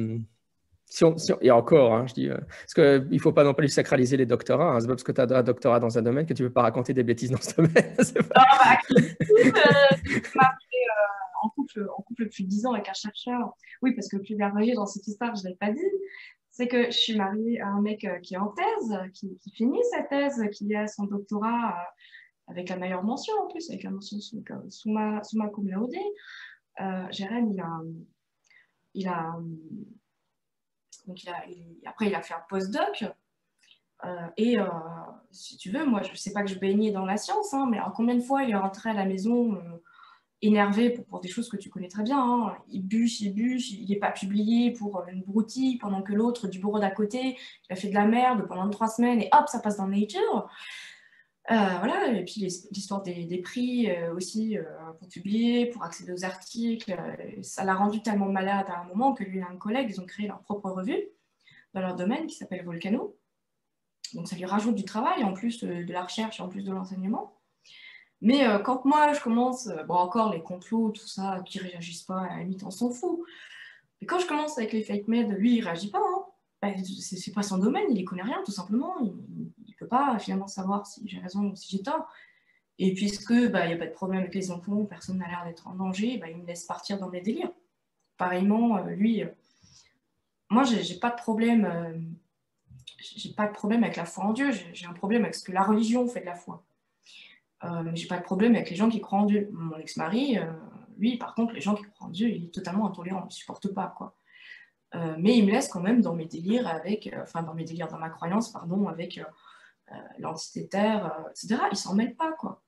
et encore, hein, je dis, euh, parce qu'il ne faut pas non plus sacraliser les doctorats. Hein, c'est pas parce que tu as un doctorat dans un domaine que tu ne peux pas raconter des bêtises dans ce domaine. Pas... Ah, bah, euh, en, couple, en couple depuis 10 ans avec un chercheur. Oui, parce que le plus merveilleux dans cette histoire, je ne l'ai pas dit, c'est que je suis mariée à un mec euh, qui est en thèse, qui, finit sa thèse, qui a son doctorat avec la meilleure mention en plus, avec la mention sous, sous ma, sous ma cum laude. Euh, Jérém, il a, il a donc après, il a fait un postdoc. Euh, et euh, si tu veux, moi, je ne sais pas que je baignais dans la science, hein, mais combien de fois il est rentré à la maison euh, énervé pour, des choses que tu connais très bien. Hein. Il bûche, il bûche, il n'est pas publié pour une broutille pendant que l'autre du bureau d'à côté, il a fait de la merde pendant trois semaines et hop, ça passe dans Nature. Euh, voilà, et puis l'histoire des, prix euh, aussi euh, pour publier, pour accéder aux articles, ça l'a rendu tellement malade à un moment que lui et un collègue, ils ont créé leur propre revue dans leur domaine qui s'appelle Volcano. Donc ça lui rajoute du travail en plus de la recherche, en plus de l'enseignement. Mais quand moi je commence, bon encore les complots, tout ça, qui réagissent pas, à la limite on s'en fout. Mais quand je commence avec les fake med, lui il réagit pas. Hein. Ben, c'est pas son domaine, il y connaît rien tout simplement. Pas finalement savoir si j'ai raison ou si j'ai tort. Et puisque il bah, n'y a pas de problème avec les enfants, personne n'a l'air d'être en danger, bah, il me laisse partir dans mes délires. Pareillement, euh, lui, euh, moi, j'ai pas de problème. Euh, j'ai pas de problème avec la foi en Dieu. J'ai un problème avec ce que la religion fait de la foi. mais j'ai pas de problème avec les gens qui croient en Dieu. Mon ex-mari, lui, par contre, les gens qui croient en Dieu, il est totalement intolérant. Il ne supporte pas, quoi. mais il me laisse quand même dans mes délires avec, enfin dans mes délires, dans ma croyance, pardon, avec euh, l'entité Terre, euh, etc. Ils s'en mêlent pas, quoi.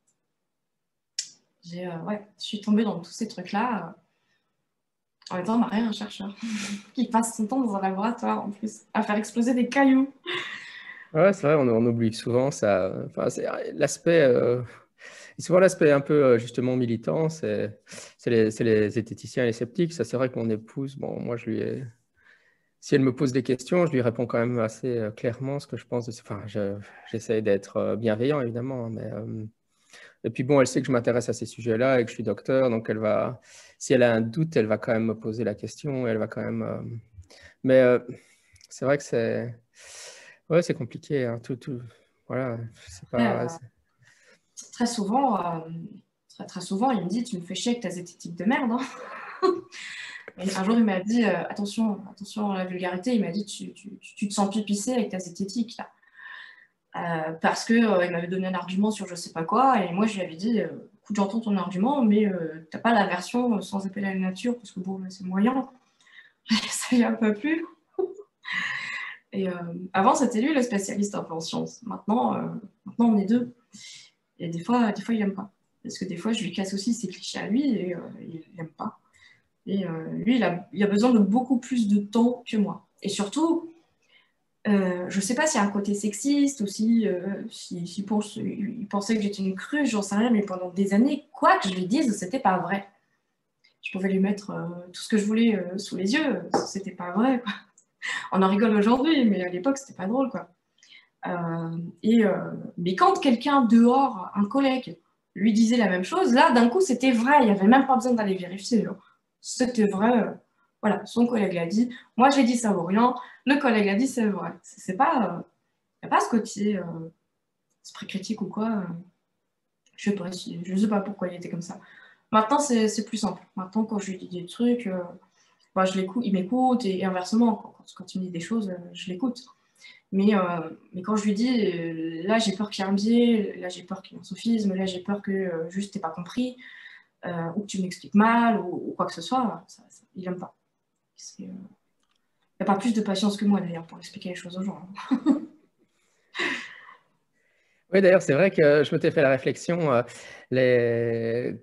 J'ai, euh, ouais, je suis tombée dans tous ces trucs-là. En même temps, Marie un chercheur qui passe son temps dans un laboratoire en plus, à faire exploser des cailloux. Ouais, c'est vrai, on, oublie souvent ça. Enfin, l'aspect, souvent l'aspect un peu justement militant, c'est, les, les, zététiciens et les sceptiques. Ça, c'est vrai que mon épouse, bon, moi, je lui ai, si elle me pose des questions, je lui réponds quand même assez euh, clairement ce que je pense. De... Enfin, j'essaie d'être euh, bienveillant, évidemment. Hein, mais, euh, Et puis bon, elle sait que je m'intéresse à ces sujets-là et que je suis docteur. Donc, elle va, si elle a un doute, elle va quand même me poser la question. Elle va quand même. Mais c'est vrai que c'est, ouais, c'est compliqué. Hein, tout, tout... Voilà, pas. très souvent, très, très souvent, il me dit, tu me fais chier avec ta zététique de merde. Hein un jour, il m'a dit euh, attention, attention à la vulgarité. Il m'a dit tu, te sens pipissé avec ta zététique là. Euh, parce qu'il euh, il m'avait donné un argument sur je sais pas quoi, et moi je lui avais dit écoute, j'entends ton argument, mais t'as pas la version sans appeler à la nature, parce que bon, c'est moyen. Ça y a un peu plus. et avant, c'était lui le spécialiste en sciences. Maintenant, maintenant, on est deux. Et des fois, des fois, il aime pas. Parce que des fois, je lui casse aussi ses clichés à lui et il n'aime pas. Et euh, lui, il a, besoin de beaucoup plus de temps que moi. Et surtout, euh, je ne sais pas s'il y a un côté sexiste ou si, euh, il pensait que j'étais une cruche, j'en sais rien, mais pendant des années, quoi que je lui dise, c'était pas vrai. Je pouvais lui mettre tout ce que je voulais sous les yeux, c'était pas vrai. On en rigole aujourd'hui, mais à l'époque, c'était pas drôle. Quoi. et, mais quand quelqu'un dehors, un collègue, lui disait la même chose, là, d'un coup, c'était vrai, il n'y avait même pas besoin d'aller vérifier. C'était vrai. Voilà, son collègue l'a dit. Moi, j'ai dit ça vaut rien. Le collègue a dit c'est vrai. C'est pas, il n'y a pas ce côté esprit critique ou quoi. je sais pas sais pas pourquoi il était comme ça. Maintenant, c'est plus simple. Maintenant, quand je lui dis des trucs, bah, je l'écoute, il m'écoute et, inversement, quand, quand, il me dit des choses, je l'écoute. Mais, euh, mais quand je lui dis, euh, là j'ai peur qu'il y ait un biais, là j'ai peur qu'il y ait un sophisme, là j'ai peur que euh, juste t'aies pas compris, ou que tu m'expliques mal, ou, quoi que ce soit, il n'aime pas. Il n'a pas plus de patience que moi d'ailleurs pour expliquer les choses aux gens. Hein. oui, d'ailleurs, c'est vrai que je m'étais fait la réflexion. les...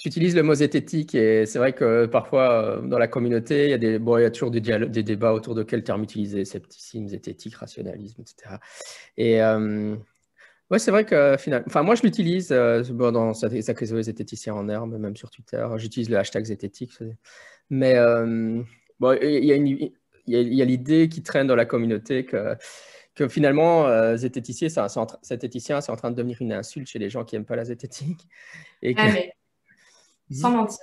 Tu utilises le mot zététique et c'est vrai que parfois euh, dans la communauté, il y a, a toujours des, débats autour de quel terme utiliser, scepticisme, zététique, rationalisme, etc. Et euh, ouais, c'est vrai que finalement, enfin moi je l'utilise euh, bon, dans Sacrés zététicien en herbe, même sur Twitter, j'utilise le hashtag zététique. Mais bon, il y a, l'idée qui traîne dans la communauté que que finalement, euh, zététicien, c'est en train de devenir une insulte chez les gens qui n'aiment pas la zététique. Et que... Ah, sans mentir.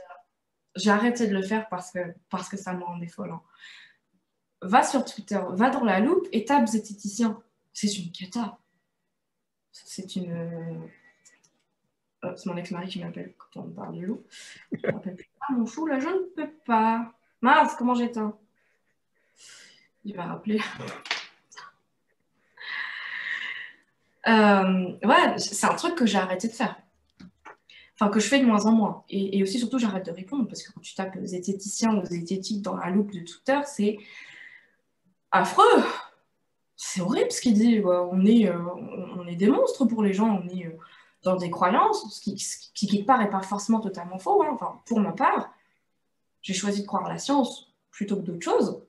J'ai arrêté de le faire parce que, parce que ça me rendait folle. Hein. Va sur Twitter, va dans la loupe et tape zététicien. C'est une cata. C'est une. Euh, c'est mon ex-mari qui m'appelle quand on parle de loup. Je m'appelle plus. Ah, mon fou, là, je ne peux pas. Mince, comment j'éteins? Il va rappeler. Euh, ouais, c'est un truc que j'ai arrêté de faire enfin que je fais de moins en moins. Et, aussi, surtout, j'arrête de répondre parce que quand tu tapes zététicien ou zététique dans la loupe de Twitter, c'est affreux. C'est horrible ce qu'il dit. On, est, euh, on est des monstres pour les gens. On est euh, dans des croyances, ce qui, qui, qui part, n'est pas forcément totalement faux. Hein. Enfin, pour ma part, j'ai choisi de croire à la science plutôt que d'autres choses.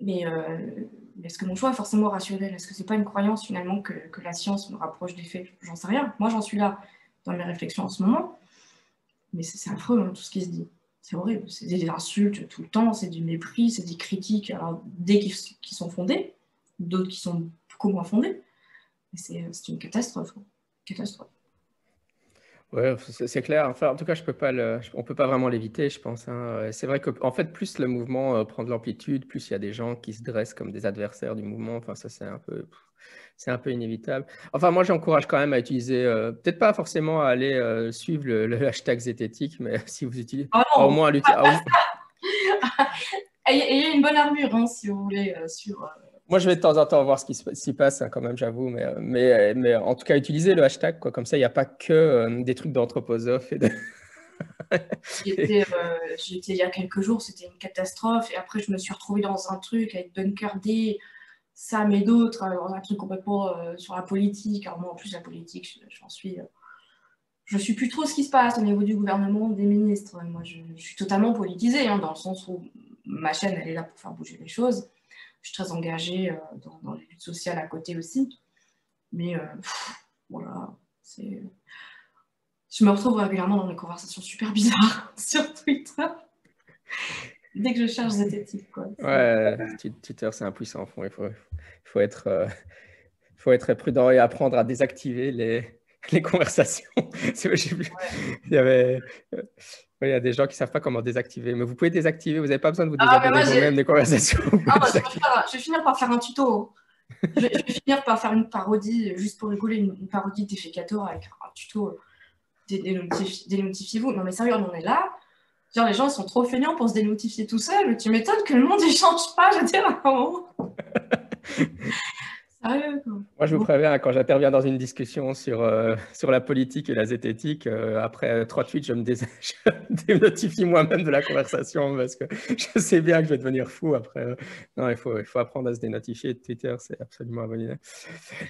Mais, euh, est-ce que mon choix est forcément rationnel? Est-ce que c'est pas une croyance finalement que, que la science me rapproche des faits? J'en sais rien. Moi, j'en suis là dans mes réflexions en ce moment. Mais c'est affreux, hein, tout ce qui se dit. C'est horrible. C'est des insultes tout le temps, c'est du mépris, c'est des critiques, alors, dès qu'ils sont fondés, d'autres qui sont beaucoup moins fondés. C'est une catastrophe. Catastrophe. Ouais, c'est clair. Enfin, en tout cas, je peux pas le, on peut pas vraiment l'éviter, je pense. Hein. C'est vrai qu'en fait, plus le mouvement euh, prend de l'amplitude, plus il y a des gens qui se dressent comme des adversaires du mouvement. Enfin, ça, c'est un peu, c'est un peu inévitable. Enfin, moi, j'encourage quand même à utiliser, euh, peut-être pas forcément à aller euh, suivre le, hashtag zététique, mais si vous utilisez, oh au moins à l'utiliser. Ayez une bonne armure, hein, si vous voulez, euh, sur. Moi, je vais de temps en temps voir ce qui s'y passe, hein, quand même, j'avoue. Mais, mais, mais, en tout cas, utiliser le hashtag, quoi. Comme ça, il n'y a pas que des trucs d'anthroposophes et de. J'étais il y a quelques jours, c'était une catastrophe. Et après, je me suis retrouvée dans un truc avec Bunker D, ça mais d'autres, un truc complètement euh, sur la politique. Alors moi, en plus, la politique, j'en suis... Euh, je suis plus trop ce qui se passe au niveau du gouvernement, des ministres. Moi, je, suis totalement politisée, hein, dans le sens où ma chaîne, elle est là pour faire bouger les choses. Je suis très engagée euh, dans, les luttes sociales à côté aussi. Mais voilà, c'est... Je me retrouve régulièrement dans des conversations super bizarres sur Twitter. Dès que je cherche zététique, quoi. Ouais, Twitter, c'est impuissant. Il faut, il faut, être, euh, faut être prudent et apprendre à désactiver les, les conversations. il, y avait, il y a des gens qui ne savent pas comment désactiver, mais vous pouvez désactiver, vous n'avez pas besoin de vous ah, désabonner vous-même des conversations. Ah, je, vais finir, par faire un tuto. je, vais, finir par faire une parodie, juste pour rigoler, une, parodie d'Effecator avec un tuto. Dénotifiez-vous. Non mais sérieux, on est là Les gens sont trop feignants pour se dénotifier tout seuls. Tu m'étonnes que le monde ne change pas, je veux dire. Moi, je vous préviens, quand j'interviens dans une discussion sur, euh, sur la politique et la zététique, euh, après trois tweets, je me, dénotifie moi-même de la conversation parce que je sais bien que je vais devenir fou après. Non, il faut, il faut apprendre à se dénotifier. De Twitter, c'est absolument idée.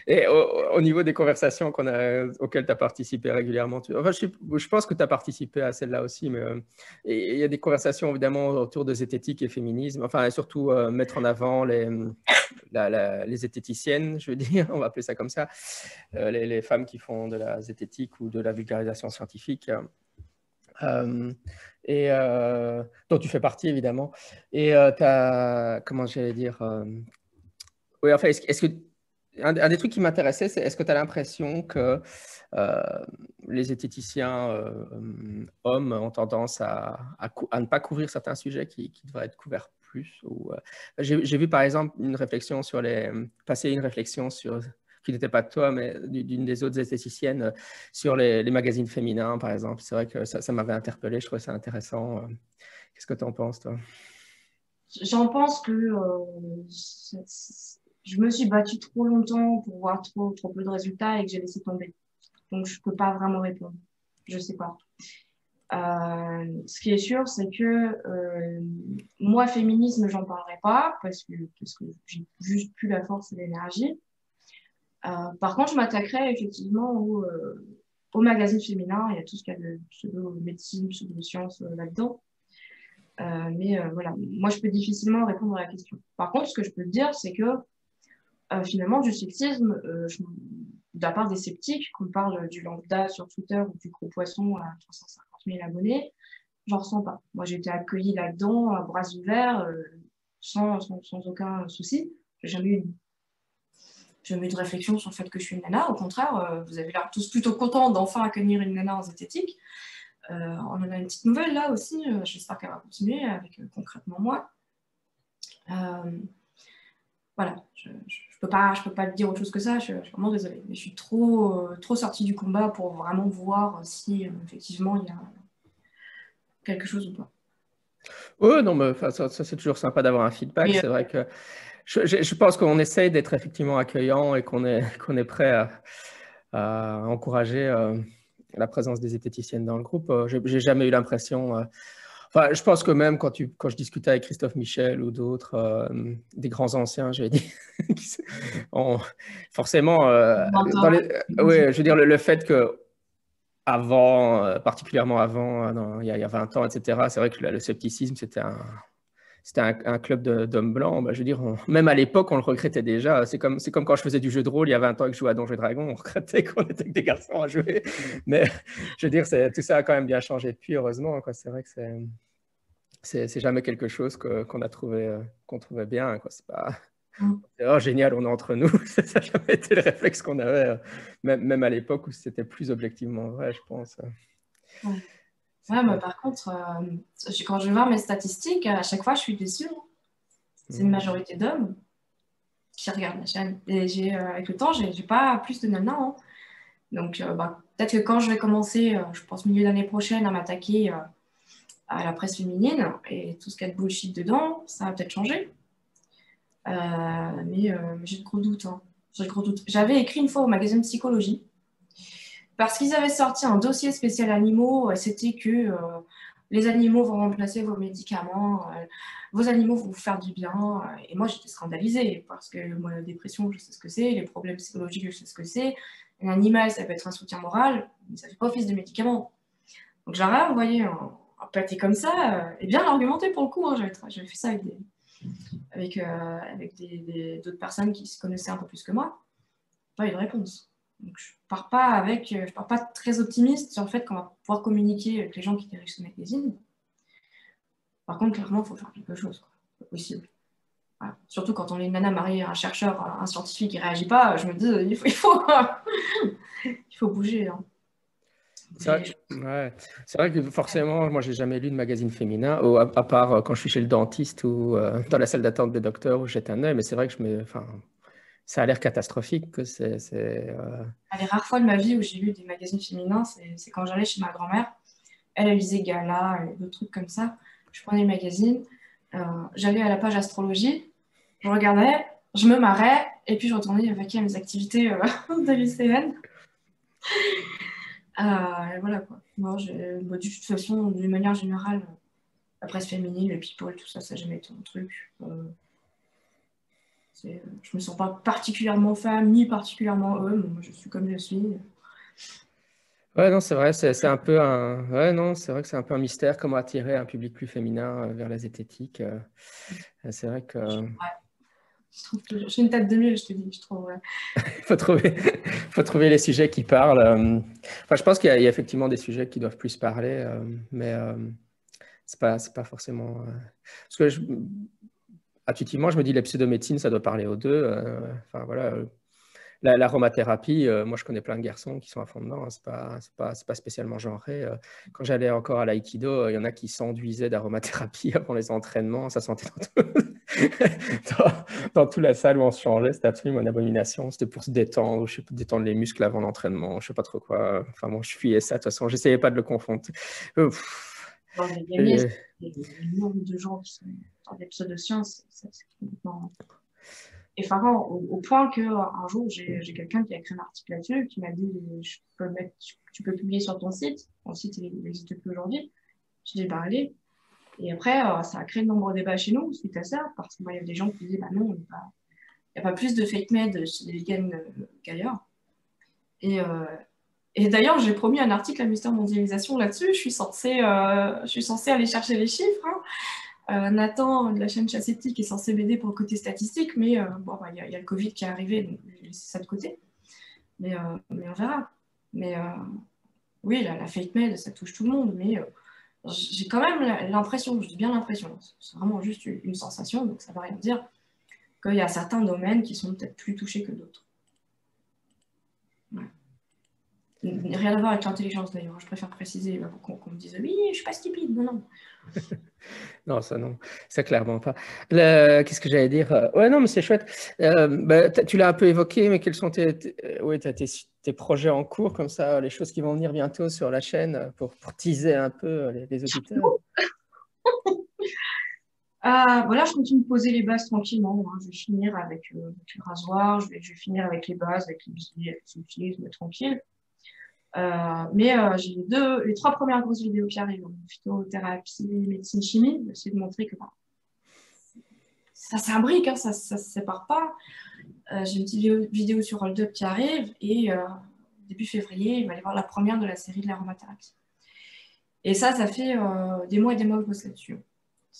Et au, niveau des conversations qu'on a, auxquelles tu as participé régulièrement, tu, enfin, je, je, pense que tu as participé à celle-là aussi, mais euh, il y a des conversations évidemment autour de zététique et féminisme, enfin, surtout mettre en avant les, les zététiciennes je veux dire, on va appeler ça comme ça, euh, les, femmes qui font de la zététique ou de la vulgarisation scientifique. Euh, et euh, dont tu fais partie évidemment. Et tu as, comment j'allais dire, oui, enfin, est-ce, que un, des trucs qui m'intéressait, c'est est-ce que tu as l'impression que les zététiciens hommes ont tendance à, ne pas couvrir certains sujets qui, devraient être couverts? Euh, j'ai vu par exemple une réflexion sur les, passer une réflexion sur qui n'était pas de toi, mais d'une des autres esthéticiennes, sur les, magazines féminins, par exemple. C'est vrai que ça, m'avait interpellé, je trouvais ça intéressant. Qu'est-ce que tu en penses, toi? J'en pense que je me suis battue trop longtemps pour voir trop, trop peu de résultats et que j'ai laissé tomber. Donc, je ne peux pas vraiment répondre. Je ne sais pas. Euh, ce qui est sûr, c'est que euh, moi, féminisme, j'en parlerai pas parce que, j'ai juste plus la force et l'énergie. Euh, par contre, je m'attaquerai effectivement au, au magazine féminin. Y a tout ce qu'il y a de pseudo-médecine, pseudo-sciences là-dedans. mais voilà, moi, je peux difficilement répondre à la question. Par contre, ce que je peux dire, c'est que finalement, du sceptisme, euh, de la part des sceptiques, qu'on parle du lambda sur Twitter ou du gros poisson à 350 000 abonnés, j'en ressens pas. Moi, j'ai été accueillie là-dedans à bras ouverts, euh, sans, sans, aucun souci. J'ai jamais eu jamais eu de réflexion sur le fait que je suis une nana. Au contraire, vous avez l'air tous plutôt contents d'enfin accueillir une nana en zététique. on en a une petite nouvelle là aussi. J'espère qu'elle va continuer avec concrètement moi. voilà, je, peux pas, je peux pas te dire autre chose que ça. Je, suis vraiment désolée, mais je suis trop, euh, trop sortie du combat pour vraiment voir si euh, effectivement il y a quelque chose ou pas. Oui, non, mais ça, c'est toujours sympa d'avoir un feedback. c'est vrai que je, je pense qu'on essaye d'être effectivement accueillant et qu'on est, qu'on est prêt à, à encourager euh, la présence des esthéticiennes dans le groupe. J'ai jamais eu l'impression je pense que même quand, tu, quand je discutais avec Christophe Michel ou d'autres, euh, des grands anciens, j'ai dit, forcément, euh, oui, je veux dire, le, fait que avant, euh, particulièrement avant, il, y a, 20 ans, etc., c'est vrai que le, scepticisme, c'était un, c'était un, club d'hommes blancs. Bah, je veux dire, même à l'époque, on le regrettait déjà. C'est comme, comme quand je faisais du jeu de rôle il y a 20 ans et que je jouais à Donjons et Dragons, on regrettait qu'on était que des garçons à jouer. Mais je veux dire, tout ça a quand même bien changé depuis, heureusement. C'est vrai que c'est c'est jamais quelque chose qu'on a trouvé euh, qu'on trouvait bien. C'est pas mm. oh, génial, on est entre nous. ça n'a jamais été le réflexe qu'on avait, euh, même, même, à l'époque où c'était plus objectivement vrai, je pense. Ouais, mais par contre, euh, quand je vois mes statistiques, à chaque fois, je suis déçue. Hein. C'est une mm. majorité d'hommes qui regardent la chaîne. Et avec le temps, j'ai pas plus de nanas. Hein. Donc, bah, peut-être que quand je vais commencer, je pense milieu d'année prochaine, à m'attaquer à la presse féminine et tout ce qu'il y a de bullshit dedans, ça va peut-être changer. Euh, mais, euh, j'ai de gros doutes. Hein. J'avais écrit une fois au magazine Psychologie parce qu'ils avaient sorti un dossier spécial animaux. C'était que euh, les animaux vont remplacer vos médicaments, vos animaux vont vous faire du bien. Et moi, j'étais scandalisée parce que moi, la dépression, je sais ce que c'est, les problèmes psychologiques, je sais ce que c'est. Un animal, ça peut être un soutien moral, mais ça ne fait pas office de médicament. Donc, j'aurais envoyé un, pâté comme ça, euh, et bien argumenté pour le coup. Hein, J'avais fait ça avec des, avec, euh, avec des, d'autres personnes qui se connaissaient un peu plus que moi. Pas eu de réponse. Donc je pars pas avec, euh, je pars pas très optimiste sur le fait qu'on va pouvoir communiquer avec les gens qui dirigent ce magazine. Par contre, clairement, il faut faire quelque chose. C'est possible. Surtout quand on est une nana mariée à un chercheur, un scientifique qui réagit pas, je me dis, il faut, il faut, il faut bouger. Hein. C'est vrai, que forcément, moi, j'ai jamais lu de magazine féminin, à, part euh, quand je suis chez le dentiste ou euh, dans la salle d'attente des docteurs où jette un œil, mais c'est vrai que ça a l'air catastrophique. Que c'est, euh, Les rares fois de ma vie où j'ai lu des magazines féminins, c'est, quand j'allais chez ma grand-mère. Elle, lisait Gala d'autres trucs comme ça. Je prenais le magazine, j'allais à la page astrologie, je regardais, je me marrais, et puis je retournais avec mes activités de lycéenne. Euh, voilà quoi. Moi, bah, de toute façon, d'une manière générale, la presse féminine, le people, tout ça, ça n'a jamais été mon truc. Euh, je me sens pas particulièrement femme ni particulièrement homme. Moi, je suis comme je suis. Ouais, non, c'est vrai, c'est un peu un. Ouais, non, c'est vrai que c'est un peu un mystère comment attirer un public plus féminin euh, vers la zététique. C'est vrai que. Je suis une tête de mule, je te dis, je trouve. Il faut, trouver, les sujets qui parlent. Euh. Enfin, je pense qu'il y, a effectivement des sujets qui doivent plus parler, euh, mais euh, ce n'est pas, pas forcément. Parce que intuitivement, je me dis la pseudomédecine, ça doit parler aux deux. Enfin, voilà. L'aromathérapie, moi je connais plein de garçons qui sont à fond dedans, hein, c'est pas, pas, pas, spécialement genré. Quand j'allais encore à l'aïkido, il y en a qui s'enduisaient d'aromathérapie avant les entraînements, ça sentait dans, dans, toute la salle où on se changeait, c'était absolument une abomination, c'était pour se détendre, je sais, détendre les muscles avant l'entraînement, je sais pas trop quoi. Enfin bon, je fuyais ça, de toute façon, j'essayais pas de le confondre. il y a des nombre de gens qui sont dans des pseudosciences, c'est complètement effarant, au, au point qu'un jour, j'ai quelqu'un qui a écrit un article là-dessus, qui m'a dit tu peux publier sur ton site. Mon site, n'existe plus aujourd'hui. Je dis, bah allez. Et après, euh, ça a créé de nombreux débats chez nous suite à ça, parce qu'il y a des gens qui disaient, bah non, il n'y a pas plus de fake med chez les vegans euh, qu'ailleurs. Et, euh, et d'ailleurs, j'ai promis un article à Mister Mondialisation là-dessus. Je suis censée, je suis censée aller chercher les chiffres. Hein. Euh, Nathan de la chaîne Chassetti est censé m'aider pour le côté statistique, mais euh, bon, bah, il y, a le Covid qui est arrivé, donc j'ai laissé ça de côté. Mais, euh, on verra. Mais oui, la, fake mail, ça touche tout le monde, mais j'ai quand même l'impression, je bien l'impression, c'est vraiment juste une sensation, donc ça ne veut rien dire, qu'il y a certains domaines qui sont peut-être plus touchés que d'autres. Rien à voir avec l'intelligence d'ailleurs, je préfère préciser qu'on me dise oui, je suis pas stupide, non, non. non, ça non, ça clairement pas. Qu'est-ce que j'allais dire? Euh, Ouais, non, mais c'est chouette. Euh, bah, tu l'as un peu évoqué, mais quels sont tes, ouais, tes, projets en cours, comme ça, les choses qui vont venir bientôt sur la chaîne pour, teaser un peu les, auditeurs? Ah, voilà, je continue de poser les bases tranquillement. Hein. Je vais finir avec, euh, le rasoir, je vais, finir avec les bases, avec les billets, avec le tranquille. Euh, mais euh, j'ai les trois premières grosses vidéos qui arrivent, phytothérapie, médecine, chimie, j'essaie de montrer que bah, ça s'imbrique, hein, ça ne se sépare pas. Euh, j'ai une petite vidéo, sur Hold Up qui arrive et début février, il va y avoir la première de la série de l'aromathérapie. Et ça, ça fait des mois et des mois que je bosse là-dessus.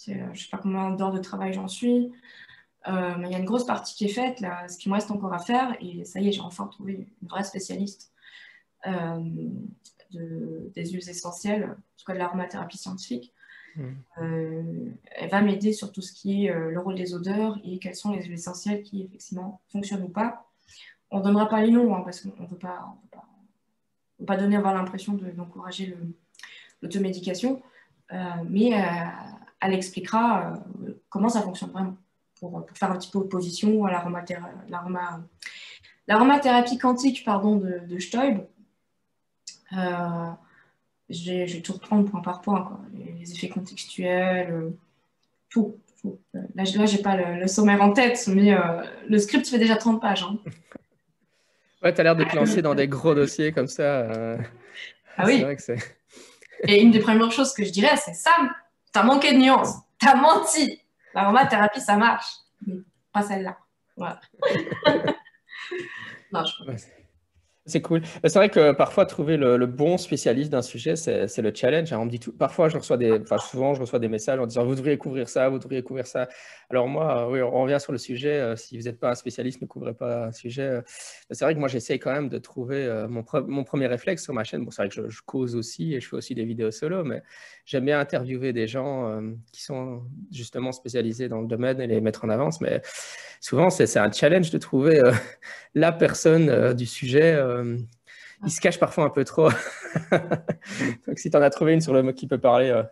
je ne sais pas combien d'heures de travail j'en suis. mais il y a une grosse partie qui est faite, ce qui me reste encore à faire, et ça y est, j'ai enfin trouvé une vraie spécialiste euh, des huiles essentielles, en tout cas de l'aromathérapie scientifique. Hmm. Euh, elle va m'aider sur tout ce qui est euh, le rôle des odeurs et quelles sont les huiles essentielles qui effectivement fonctionnent ou pas. On ne donnera pas les noms hein, parce qu'on ne veut pas, pas, pas, donner avoir l'impression d'encourager l'automédication, mais elle expliquera comment ça fonctionne vraiment pour, faire un petit peu opposition à l'aromathérapie quantique pardon, de, de Stoib, euh, je, vais, tout reprendre point par point, Les, effets contextuels, euh, tout. Là, je n'ai pas le, sommaire en tête, mais euh, le script fait déjà 30 pages. Hein. Ouais, tu as l'air de te lancer dans des gros dossiers comme ça. Ah oui. Et une des premières choses que je dirais, c'est Sam, tu as manqué de nuances, tu as menti. L'aromathérapie, ça marche, mais pas celle-là. Voilà. non, je... C'est cool. C'est vrai que parfois, trouver le, bon spécialiste d'un sujet, c'est le challenge. Hein. Parfois, je reçois des, enfin, souvent, je reçois des messages en disant Vous devriez couvrir ça, vous devriez couvrir ça. Alors, moi, oui, on revient sur le sujet. Euh, si vous n'êtes pas un spécialiste, ne couvrez pas un sujet. Euh. C'est vrai que moi, j'essaye quand même de trouver euh, mon, premier réflexe sur ma chaîne. Bon, c'est vrai que je, cause aussi et je fais aussi des vidéos solo, mais j'aime bien interviewer des gens qui sont justement spécialisés dans le domaine et les mettre en avance. Mais souvent, c'est un challenge de trouver la personne du sujet il se cache parfois un peu trop. Donc, si tu en as trouvé une sur le qui peut parler euh,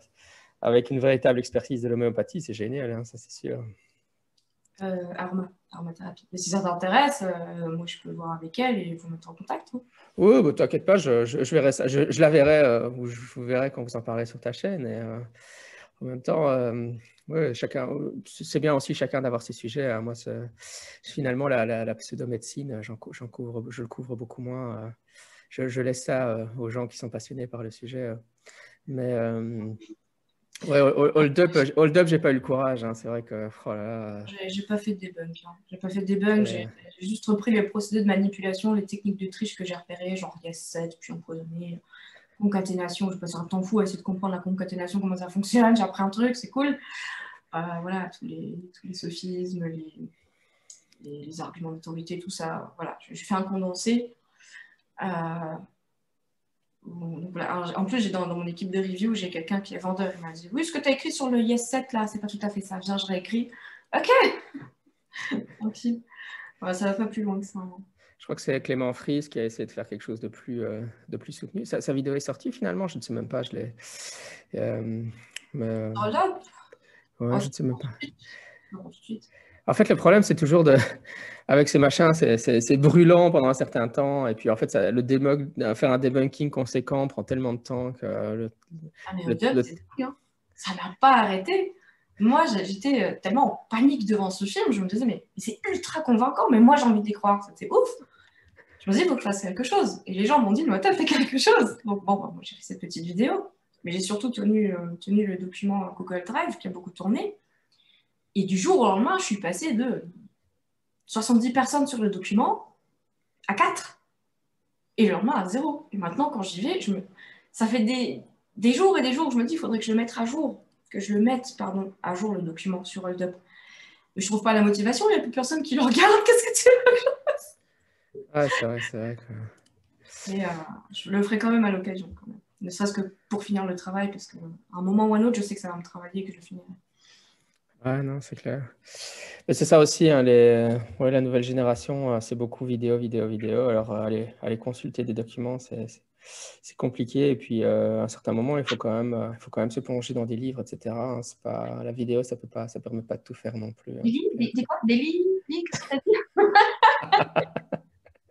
avec une véritable expertise de l'homéopathie, c'est génial, hein, ça c'est sûr. Euh, arma, aromathérapie. Mais si ça t'intéresse, euh, moi je peux voir avec elle et vous mettre en contact. Hein. Oui, bah, t'inquiète pas, je, je, verrai ça. Je, la verrai, euh, ou je vous verrai quand vous en parlez sur ta chaîne. Et, en même temps, ouais, chacun, c'est bien aussi chacun d'avoir ses sujets. Hein. Moi, finalement, la, la, la pseudomédecine, j'en, couvre, je le couvre beaucoup moins je, laisse ça euh, aux gens qui sont passionnés par le sujet. Euh. Mais euh, ouais, hold up, hold up j'ai pas eu le courage. Hein. C'est vrai que oh j'ai pas fait de debunk. Hein. J'ai pas fait de debunk. J'ai juste repris les procédés de manipulation, les techniques de triche que j'ai repérées, genre yes 7 puis empoisonné, concaténation. Je passe un temps fou à essayer de comprendre la concaténation, comment ça fonctionne. J'ai appris un truc, c'est cool. voilà, tous les, tous les sophismes, les, les, arguments d'autorité, tout ça. Voilà, je fais un condensé. Euh, en plus, j'ai dans, mon équipe de review, j'ai quelqu'un qui est vendeur. Il m'a dit Oui, ce que tu as écrit sur le Yes 7, là, c'est pas tout à fait ça. Viens, je réécris. Ok Ok. ça va pas plus loin que ça. Hein. Je crois que c'est Clément Fries qui a essayé de faire quelque chose de plus, euh, de plus soutenu. Sa, sa, vidéo est sortie finalement? Je ne sais même pas. Je l'ai. Euh, mais... Oh là Ouais, je ne sais même pas. En fait, le problème, c'est toujours de. Avec ces machins, c'est brûlant pendant un certain temps. Et puis, en fait, ça, le debug, faire un debunking conséquent prend tellement de temps que. Le, ah, mais le, le... Hein. ça n'a pas arrêté moi, j'étais euh, tellement en panique devant ce film, je me disais, mais c'est ultra convaincant, mais moi, j'ai envie d'y croire, c'est ouf. Je me disais, il faut que je fasse quelque chose. Et les gens m'ont dit, mais t'as fait quelque chose. Donc, bon, moi, j'ai fait cette petite vidéo, mais j'ai surtout tenu, euh, tenu le document Google Drive qui a beaucoup tourné. Et du jour au lendemain, je suis passée de 70 personnes sur le document à 4. Et le lendemain à 0. Et maintenant, quand j'y vais, je me... ça fait des, des jours et des jours que je me dis, il faudrait que je le mette à jour que je le mette pardon, à jour le document sur Hold Up. Mais je trouve pas la motivation, il n'y a plus personne qui le regarde. Qu'est-ce que tu veux que je fasse? C'est vrai, c'est vrai. Euh, je le ferai quand même à l'occasion, Ne serait-ce que pour finir le travail, parce qu'à un moment ou un autre, je sais que ça va me travailler et que je finirai. Ouais, non, c'est clair. Mais c'est ça aussi, hein, les... ouais, la nouvelle génération, euh, c'est beaucoup vidéo, vidéo, vidéo. Alors, euh, aller, aller consulter des documents, c'est c'est compliqué. Et puis, euh, à un certain moment, il faut quand même, il faut quand même se plonger dans des livres, etc. Hein. C'est pas la vidéo, ça peut pas, ça permet pas de tout faire non plus. Hein. Des livres, des, quoi? Des livres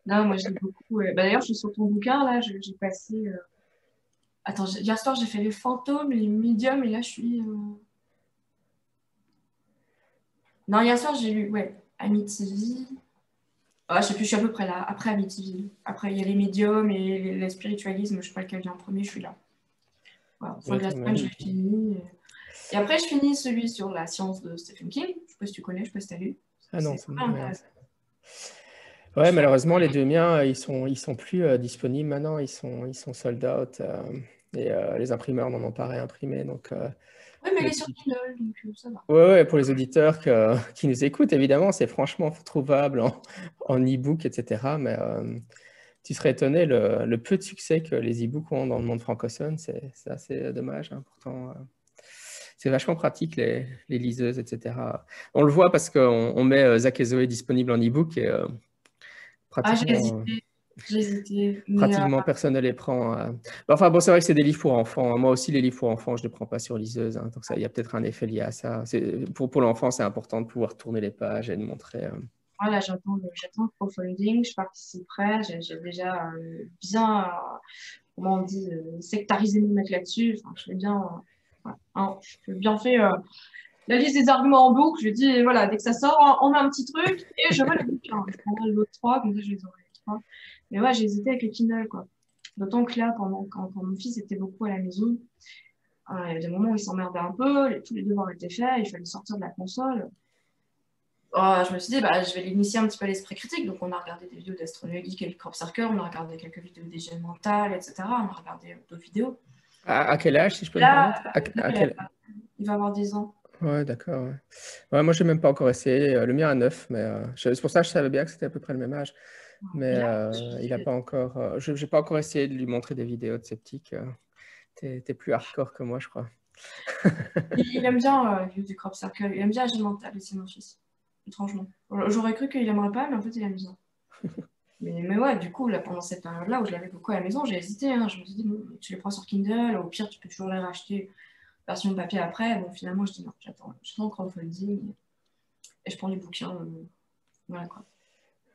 Non, moi j'ai beaucoup. Bah, D'ailleurs, je suis sur ton bouquin là. J'ai passé. Euh... Attends, hier soir j'ai fait les fantômes, les médiums, et là je suis. Euh, non, hier soir j'ai lu, ouais, Amityville. Ah, je sais plus, je suis à peu près là, après Amityville. Après, il y a les médiums et le spiritualisme, je ne sais pas lequel vient en premier, je suis là. Voilà, fin de la semaine, j'ai fini. Et après, je finis celui sur la science de Stephen King. Je ne sais pas si tu connais, je ne sais pas si tu as lu. Ah non, c'est Ouais, malheureusement, les deux miens, ils sont, ils sont plus euh, disponibles maintenant. Ils sont, ils sont sold out. Euh, et euh, les imprimeurs n'en ont pas réimprimé. Donc, oui, mais elle est sur Kindle, donc euh, ça va. Oui, ouais, pour les auditeurs qui nous écoutent, évidemment, c'est franchement trouvable en, e-book, etc. Mais euh, tu serais étonné le, peu de succès que les e-books ont dans le monde francophone. C'est assez dommage. Hein. Pourtant, euh, c'est vachement pratique, les, liseuses, etc. On le voit parce qu'on met Zach et Zoé disponible en e-book et pratiquement... Ah, Pratiquement euh, personne ne les prend. Euh. Enfin bon, c'est vrai que c'est des livres pour enfants. Moi aussi, les livres pour enfants, je ne les prends pas sur liseuse. Hein. Donc il y a peut-être un effet lié à ça. Pour, pour l'enfant, c'est important de pouvoir tourner les pages et de montrer. Euh. Voilà, j'attends le crowdfunding, je participerai. J'ai déjà bien, comment on dit, sectarisé mon mec là-dessus. Enfin, je bien, hein, je bien fait la liste des arguments en boucle. Je dis, voilà, dès que ça sort, on a un petit truc et je vois le bouquin. Je prendrai l'autre trois, comme ça je les aurai trois. Mais ouais, j'ai hésité avec le Kindle, quoi. D'autant que là, pendant, quand, mon fils était beaucoup à la maison, euh, il y avait des moments où il s'emmerdait un peu, tous les devoirs étaient faits, il fallait sortir de la console. Oh, je me suis dit, bah, je vais l'initier un petit peu à l'esprit critique. Donc, on a regardé des vidéos d'astronomie et Crop Circle, on a regardé quelques vidéos d'hygiène mentale, etc. On a regardé d'autres vidéos. À, quel âge, si je peux me permettre Il va avoir 10 ans. Ouais, d'accord. Ouais. moi, je n'ai même pas encore essayé. Euh, le mien a 9, mais euh, c'est pour ça que je savais bien que c'était à peu près le même âge. Mais euh, il n'a pas encore. Euh, je n'ai pas encore essayé de lui montrer des vidéos de sceptique. Euh. tu es, plus hardcore que moi, je crois. il, aime bien euh, du crop circle. Il aime bien agir mental c'est mon fils. Étrangement. J'aurais cru qu'il n'aimerait pas, mais en fait, il aime bien. mais, mais ouais, du coup, là, pendant cette période-là où je l'avais beaucoup à la maison, j'ai hésité. Hein. Je me suis dit, tu les prends sur Kindle, au pire, tu peux toujours les racheter version papier après. Bon, finalement, je dis non, j'attends. Je prends crowdfunding et je prends les bouquins. voilà quoi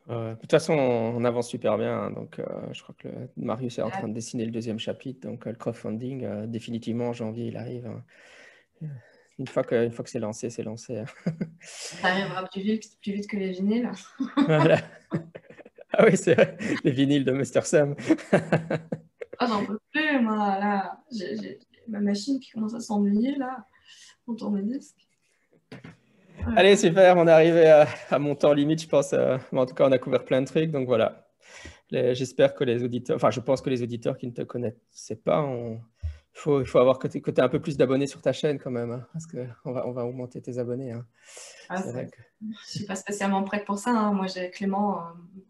de toute façon, on, avance super bien. Hein, donc, euh, je crois que Marius est en train de dessiner le deuxième chapitre. Donc, euh, le crowdfunding, euh, définitivement, en janvier, il arrive. Hein. Une fois que, fois que c'est lancé, c'est lancé. Hein. Ça arrivera plus vite, plus vite que les vinyles. voilà. Ah oui, c'est vrai. Les vinyles de Mr. Sam. ah, j'en peux plus, moi. Là, j'ai ma machine qui commence à s'ennuyer, là, on tourne les disques. Allez, super, on est arrivé à, mon temps limite, je pense. Euh, en tout cas, on a couvert plein de trucs, donc voilà. J'espère que les auditeurs, enfin, je pense que les auditeurs qui ne te connaissaient pas, il faut, il faut avoir que tu aies un peu plus d'abonnés sur ta chaîne quand même, hein, parce qu'on va, on va augmenter tes abonnés. Hein. Ah, je ne suis pas spécialement prête pour ça. Hein. Moi, Clément, euh,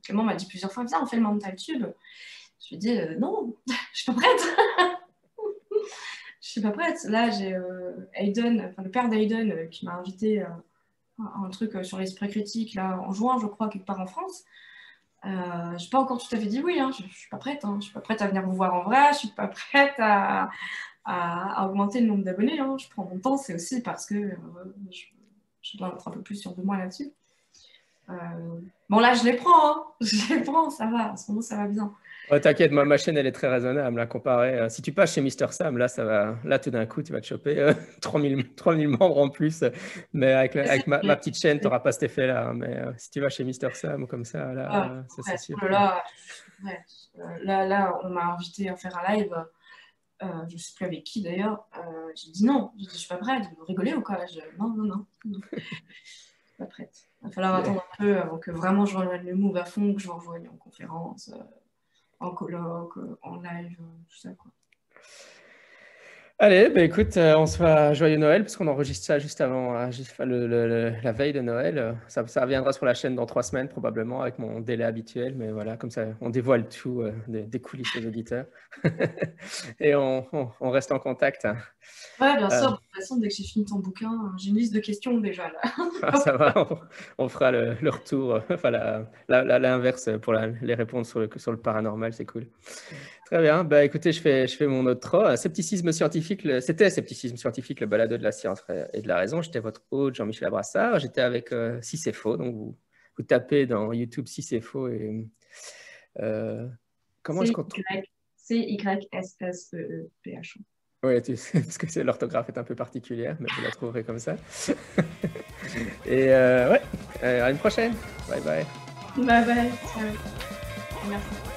Clément m'a dit plusieurs fois, viens, on fait le mental tube. Je lui ai dit, euh, non, je suis pas prête. je suis pas prête. Là, j'ai Aiden, enfin, le père d'Aiden qui m'a invité un truc euh, sur l'esprit critique là, en juin, je crois, quelque part en France. je n'ai pas encore tout à fait dit oui, hein. je ne suis pas prête. Hein. Je ne suis pas prête à venir vous voir en vrai, je ne suis pas prête à, à, augmenter le nombre d'abonnés. Hein. Je prends mon temps, c'est aussi parce que je, je, dois être un peu plus sur de moi là-dessus. bon, là, je les prends, je les prends, ça va, en ce moment, ça va bien. T'inquiète, ma chaîne, elle est très raisonnable, là, comparée. Euh, si tu passes chez Mister Sam, là, ça va, là, tout d'un coup, tu vas te choper 3000, 3000 membres en plus. Mais avec, avec ma, petite chaîne, tu n'auras pas cet effet-là. Hein. Mais euh, si tu vas chez Mister Sam comme ça, là, ah, c'est sûr. Là, là, là, on m'a invité à faire un live. Euh, je ne sais plus avec qui d'ailleurs. j'ai dit non, je ne suis pas prête. Vous rigolez ou quoi? Non, non, non. non. pas prête. Il va falloir attendre un peu avant que vraiment je rejoigne le move à fond, que je rejoigne en conférence en colloque, euh, en live, euh, tout ça. Quoi. Allez, bah écoute, euh, on se fait joyeux Noël parce qu'on enregistre ça juste avant, la veille de Noël. Ça, ça, reviendra sur la chaîne dans trois semaines probablement avec mon délai habituel, mais voilà, comme ça, on dévoile tout des, coulisses aux auditeurs et on, reste en contact. Hein. Ouais, bien sûr. De toute façon, dès que j'ai fini ton bouquin, j'ai une liste de questions déjà là. Ah, ça va, on, fera le, retour, enfin l'inverse pour les répondre sur le, sur le paranormal, c'est cool. Très bien. Bah, écoutez, je fais, je fais mon autre Scepticisme scientifique, c'était Scepticisme scientifique, le balado de la science et de la raison. J'étais votre hôte, Jean-Michel Abrassard. J'étais avec euh, Si c'est faux. Donc, vous, vous tapez dans YouTube Si c'est faux. Et, euh, comment est-ce qu'on C-Y-S-S-E-E-P-H. Oui, parce que l'orthographe est un peu particulière, mais vous la trouverez comme ça. et euh, ouais, à une prochaine. Bye bye. Bye bye. Ciao. Merci.